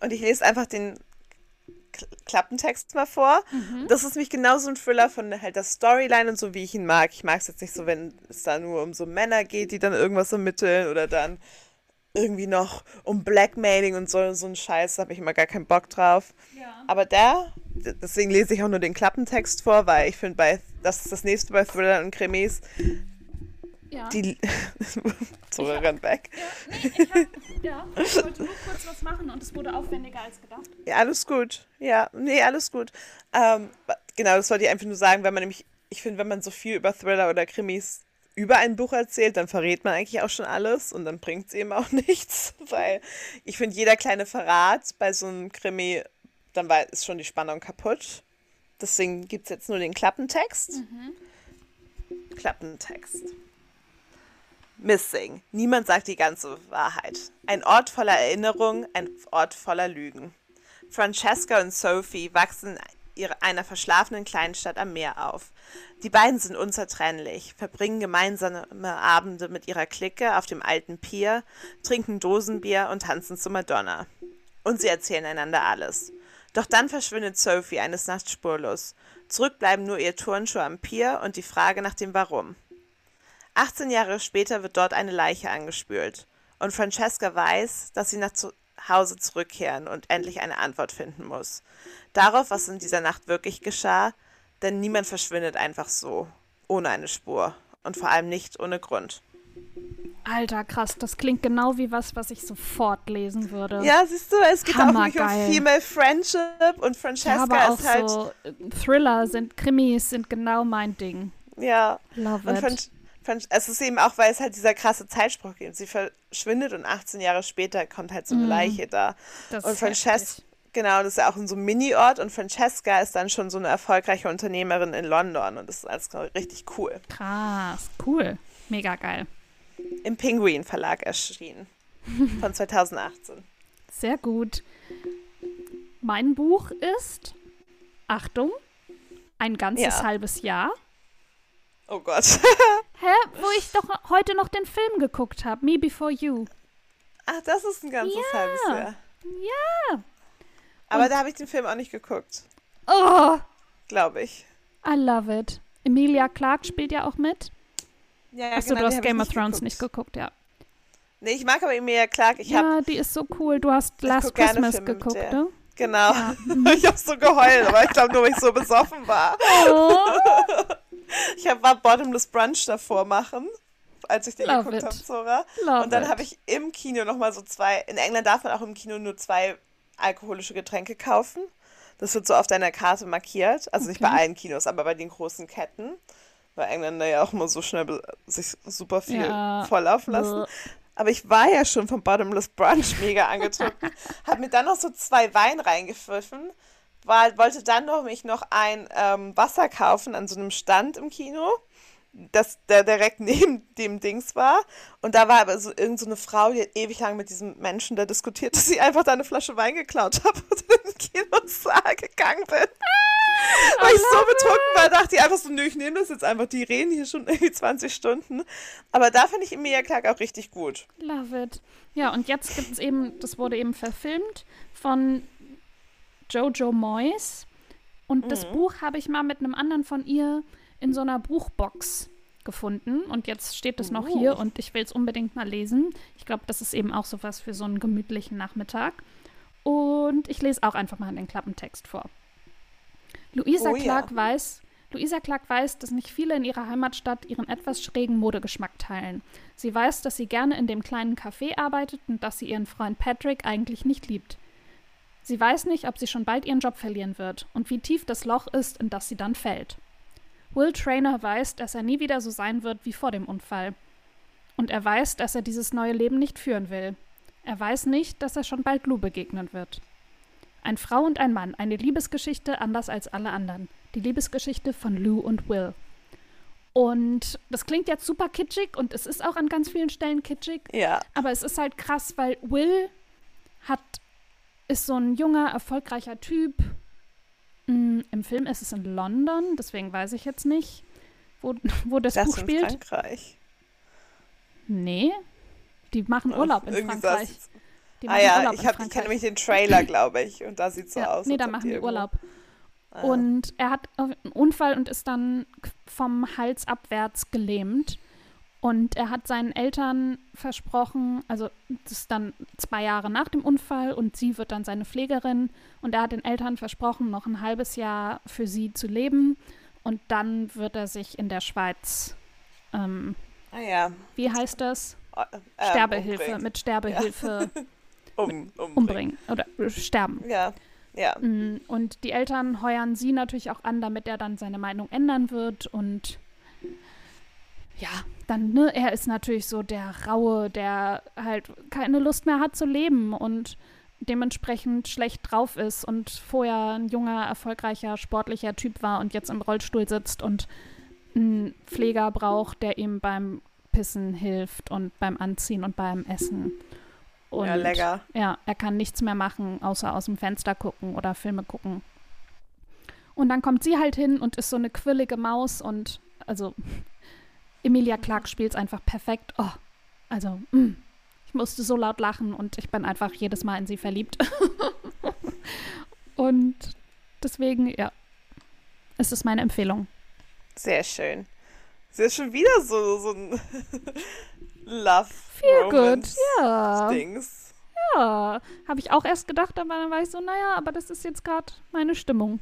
Und ich lese einfach den Klappentext mal vor. Das ist nämlich genauso ein Thriller von halt der Storyline und so, wie ich ihn mag. Ich mag es jetzt nicht so, wenn es da nur um so Männer geht, die dann irgendwas ermitteln oder dann irgendwie noch um Blackmailing und so, so ein Scheiß. Da habe ich immer gar keinen Bock drauf. Ja. Aber der, deswegen lese ich auch nur den Klappentext vor, weil ich finde, bei das ist das nächste bei Thrillern und Krimis, Ja. die [LAUGHS] so rennt weg. nee, ich, hab, ja, ich wollte nur kurz was machen und es wurde aufwendiger als gedacht. Ja, alles gut. Ja, nee, alles gut. Ähm, genau, das wollte ich einfach nur sagen, wenn man nämlich, ich finde, wenn man so viel über Thriller oder Krimis über ein Buch erzählt, dann verrät man eigentlich auch schon alles und dann bringt es eben auch [LAUGHS] nichts, weil ich finde, jeder kleine Verrat bei so einem Krimi, dann war, ist schon die Spannung kaputt. Deswegen gibt es jetzt nur den Klappentext. Klappentext. Missing. Niemand sagt die ganze Wahrheit. Ein Ort voller Erinnerung, ein Ort voller Lügen. Francesca und Sophie wachsen in einer verschlafenen Kleinstadt am Meer auf. Die beiden sind unzertrennlich, verbringen gemeinsame Abende mit ihrer Clique auf dem alten Pier, trinken Dosenbier und tanzen zu Madonna. Und sie erzählen einander alles. Doch dann verschwindet Sophie eines Nachts spurlos. Zurück bleiben nur ihr Turnschuh am Pier und die Frage nach dem Warum. 18 Jahre später wird dort eine Leiche angespült. Und Francesca weiß, dass sie nach zu Hause zurückkehren und endlich eine Antwort finden muss. Darauf, was in dieser Nacht wirklich geschah, denn niemand verschwindet einfach so, ohne eine Spur. Und vor allem nicht ohne Grund. Alter, krass, das klingt genau wie was, was ich sofort lesen würde. Ja, siehst du, es geht auch nicht um Female Friendship und Francesca ja, aber auch ist halt. So äh, Thriller sind, Krimis sind genau mein Ding. Ja. Love und it. Fran es ist eben auch, weil es halt dieser krasse Zeitspruch gibt. Sie verschwindet und 18 Jahre später kommt halt so eine Mhm. Leiche da. Das und Francesca, genau, das ist ja auch in so einem Mini-Ort und Francesca ist dann schon so eine erfolgreiche Unternehmerin in London und das ist alles richtig cool. Krass, cool. Mega geil. Im Penguin Verlag erschienen. Von 2018. Sehr gut. Mein Buch ist, Achtung, ein ganzes Ja. halbes Jahr. Oh Gott. [LAUGHS] Hä? Wo ich doch heute noch den Film geguckt habe, Me Before You. Ach, das ist ein ganzes Ja. halbes Jahr. Ja. Aber Und- da habe ich den Film auch nicht geguckt. Oh, Glaube ich. I love it. Emilia Clarke spielt ja auch mit. Ja, Achso, genau, du hast hab Game of Thrones nicht geguckt, ja. Nee, ich mag aber Emilia Clarke. Ich ja, die ist so cool. Du hast Last Christmas geguckt, ne? Genau. Ja. [LAUGHS] Ich habe so geheult, aber ich glaube nur, weil ich so besoffen war. Oh, [LAUGHS] Ich hab, war Bottomless Brunch davor machen, als ich den Love geguckt habe, Zora. love Und dann habe ich im Kino nochmal so zwei, in England darf man auch im Kino nur zwei alkoholische Getränke kaufen. Das wird so auf deiner Karte markiert. Also nicht bei Okay. allen Kinos, aber bei den großen Ketten. Weil Engländer ja auch immer so schnell sich super viel Ja. volllaufen lassen. Aber ich war ja schon vom Bottomless Brunch mega angetrunken. [LAUGHS] hab mir dann noch so zwei Wein reingepfiffen. War, wollte dann noch mich noch ein ähm, Wasser kaufen an so einem Stand im Kino, das der direkt [LAUGHS] neben dem Dings war. Und da war aber so irgend so eine Frau, die hat ewig lang mit diesem Menschen da diskutiert, [LAUGHS] dass sie einfach da eine Flasche Wein geklaut hat und in den Kinosaal gegangen bin. Weil ich so betrunken war, dachte ich einfach so, nö, ich nehme das jetzt einfach. Die reden hier schon [LAUGHS] irgendwie 20 Stunden. Aber da finde ich Emilia Clarke auch richtig gut. Love it. Ja, und jetzt gibt es eben, das wurde eben verfilmt von Jojo Moyes. Und das Mhm. Buch habe ich mal mit einem anderen von ihr in so einer Buchbox gefunden. Und jetzt steht es noch Oh. hier und ich will es unbedingt mal lesen. Ich glaube, das ist eben auch sowas für so einen gemütlichen Nachmittag. Und ich lese auch einfach mal den Klappentext vor. Luisa Oh ja. Clark weiß, Luisa Clark weiß, dass nicht viele in ihrer Heimatstadt ihren etwas schrägen Modegeschmack teilen. Sie weiß, dass sie gerne in dem kleinen Café arbeitet und dass sie ihren Freund Patrick eigentlich nicht liebt. Sie weiß nicht, ob sie schon bald ihren Job verlieren wird und wie tief das Loch ist, in das sie dann fällt. Will Trainer weiß, dass er nie wieder so sein wird wie vor dem Unfall. Und er weiß, dass er dieses neue Leben nicht führen will. Er weiß nicht, dass er schon bald Lou begegnen wird. Ein Frau und ein Mann, eine Liebesgeschichte anders als alle anderen. Die Liebesgeschichte von Lou und Will. Und das klingt jetzt super kitschig und es ist auch an ganz vielen Stellen kitschig, Ja. aber es ist halt krass, weil Will hat, ist so ein junger, erfolgreicher Typ. Mm, Im Film ist es in London, deswegen weiß ich jetzt nicht, wo, wo das, Das Buch in spielt. Frankreich. Nee, die machen Urlaub in Irgendwie Frankreich. Die Ah ja, Urlaub ich, hab, ich kenne nämlich den Trailer, glaube ich. Und da sieht so ja, aus. nee, da machen die Urlaub. Ah. Und er hat einen Unfall und ist dann vom Hals abwärts gelähmt. Und er hat seinen Eltern versprochen, also das ist dann zwei Jahre nach dem Unfall und sie wird dann seine Pflegerin. Und er hat den Eltern versprochen, noch ein halbes Jahr für sie zu leben. Und dann wird er sich in der Schweiz, ähm, Ah ja. wie heißt das? Äh, ähm, Sterbehilfe, umbringen. mit Sterbehilfe [LAUGHS] Um, umbringen. umbringen oder sterben. Ja, ja. Mm, Und die Eltern heuern sie natürlich auch an, damit er dann seine Meinung ändern wird. Und ja, dann, ne, er ist natürlich so der Raue, der halt keine Lust mehr hat zu leben und dementsprechend schlecht drauf ist und vorher ein junger, erfolgreicher, sportlicher Typ war und jetzt im Rollstuhl sitzt und einen Pfleger braucht, der ihm beim Pissen hilft und beim Anziehen und beim Essen. Und ja, lecker. ja, er kann nichts mehr machen, außer aus dem Fenster gucken oder Filme gucken. Und dann kommt sie halt hin und ist so eine quirlige Maus und also Emilia Clarke spielt es einfach perfekt. Oh, also mm, ich musste so laut lachen und ich bin einfach jedes Mal in sie verliebt. [LAUGHS] und deswegen, ja, es ist meine Empfehlung. Sehr schön. Sie ist schon wieder so, so ein [LAUGHS] Love Feel good, ja. Dings. Ja, habe ich auch erst gedacht, aber dann war ich so, naja, aber das ist jetzt gerade meine Stimmung.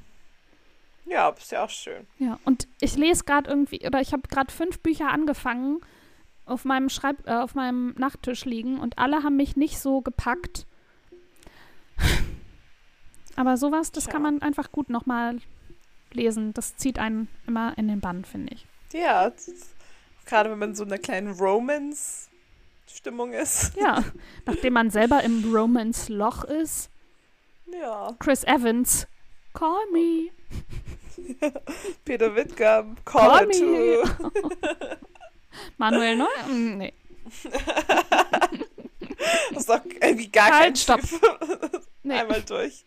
Ja, ist ja auch schön. Ja, und ich lese gerade irgendwie, oder ich habe gerade fünf Bücher angefangen, auf meinem Schreib äh, auf meinem Nachttisch liegen und alle haben mich nicht so gepackt. [LAUGHS] Aber sowas, das Tja. kann man einfach gut nochmal lesen. Das zieht einen immer in den Bann, finde ich. Ja, ist- gerade wenn man in so einer kleinen Romance-Stimmung ist. Ja, [LAUGHS] nachdem man selber im Romance-Loch ist. Ja, Chris Evans, call me. [LAUGHS] Peter Wittgam, Call Call, me. [LAUGHS] Manuel Neuer? Mm, Nee. Das ist doch irgendwie gar Halt, kein stopp. Nee. Einmal durch.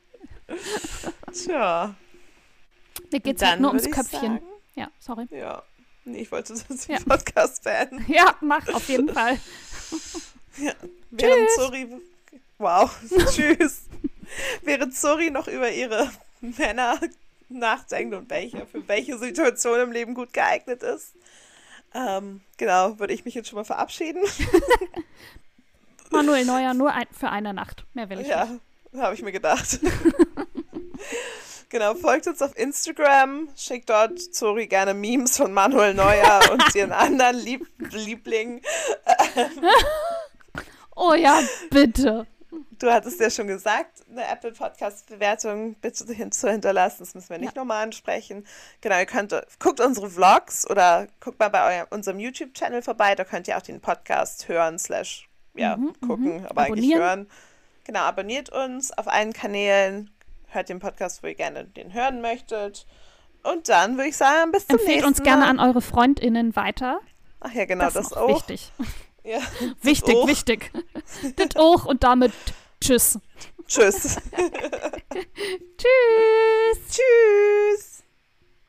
Tja. Mir geht es dann halt nur ums Köpfchen. Sagen, Ja, sorry. ja. Nee, ich wollte das Ja. Podcast beenden. [LAUGHS] Ja, mach auf jeden [LAUGHS] Fall. Während Zori. Wow, [LAUGHS] tschüss. Während Zori noch über ihre Männer nachdenkt und welche, für welche Situation im Leben gut geeignet ist. Ähm, genau, würde ich mich jetzt schon mal verabschieden. Manuel Neuer nur ein, für eine Nacht. Mehr will ich Ja, nicht. habe ich mir gedacht. Genau, folgt uns auf Instagram, schickt dort Zori gerne Memes von Manuel Neuer und [LAUGHS] ihren anderen Lieb Lieblingen. [LAUGHS] Oh ja, bitte. Du hattest ja schon gesagt, eine Apple Podcast Bewertung bitte hin zu hinterlassen. Das müssen wir nicht nochmal ansprechen. Genau, ihr könnt guckt unsere Vlogs oder guckt mal bei eurem, unserem YouTube Channel vorbei. Da könnt ihr auch den Podcast hören slash ja Mhm, gucken, aber eigentlich Abonnieren. hören. Genau, abonniert uns auf allen Kanälen, hört den Podcast, wo ihr gerne den hören möchtet. Und dann würde ich sagen, bis zum Empfehlt nächsten Mal. Empfehlt uns gerne an eure FreundInnen weiter. Ach ja, genau, das, das auch. Wichtig. [LAUGHS] Ja, [LAUGHS] wichtig, auch. wichtig. das auch und damit tschüss. Tschüss. [LAUGHS] tschüss. Tschüss.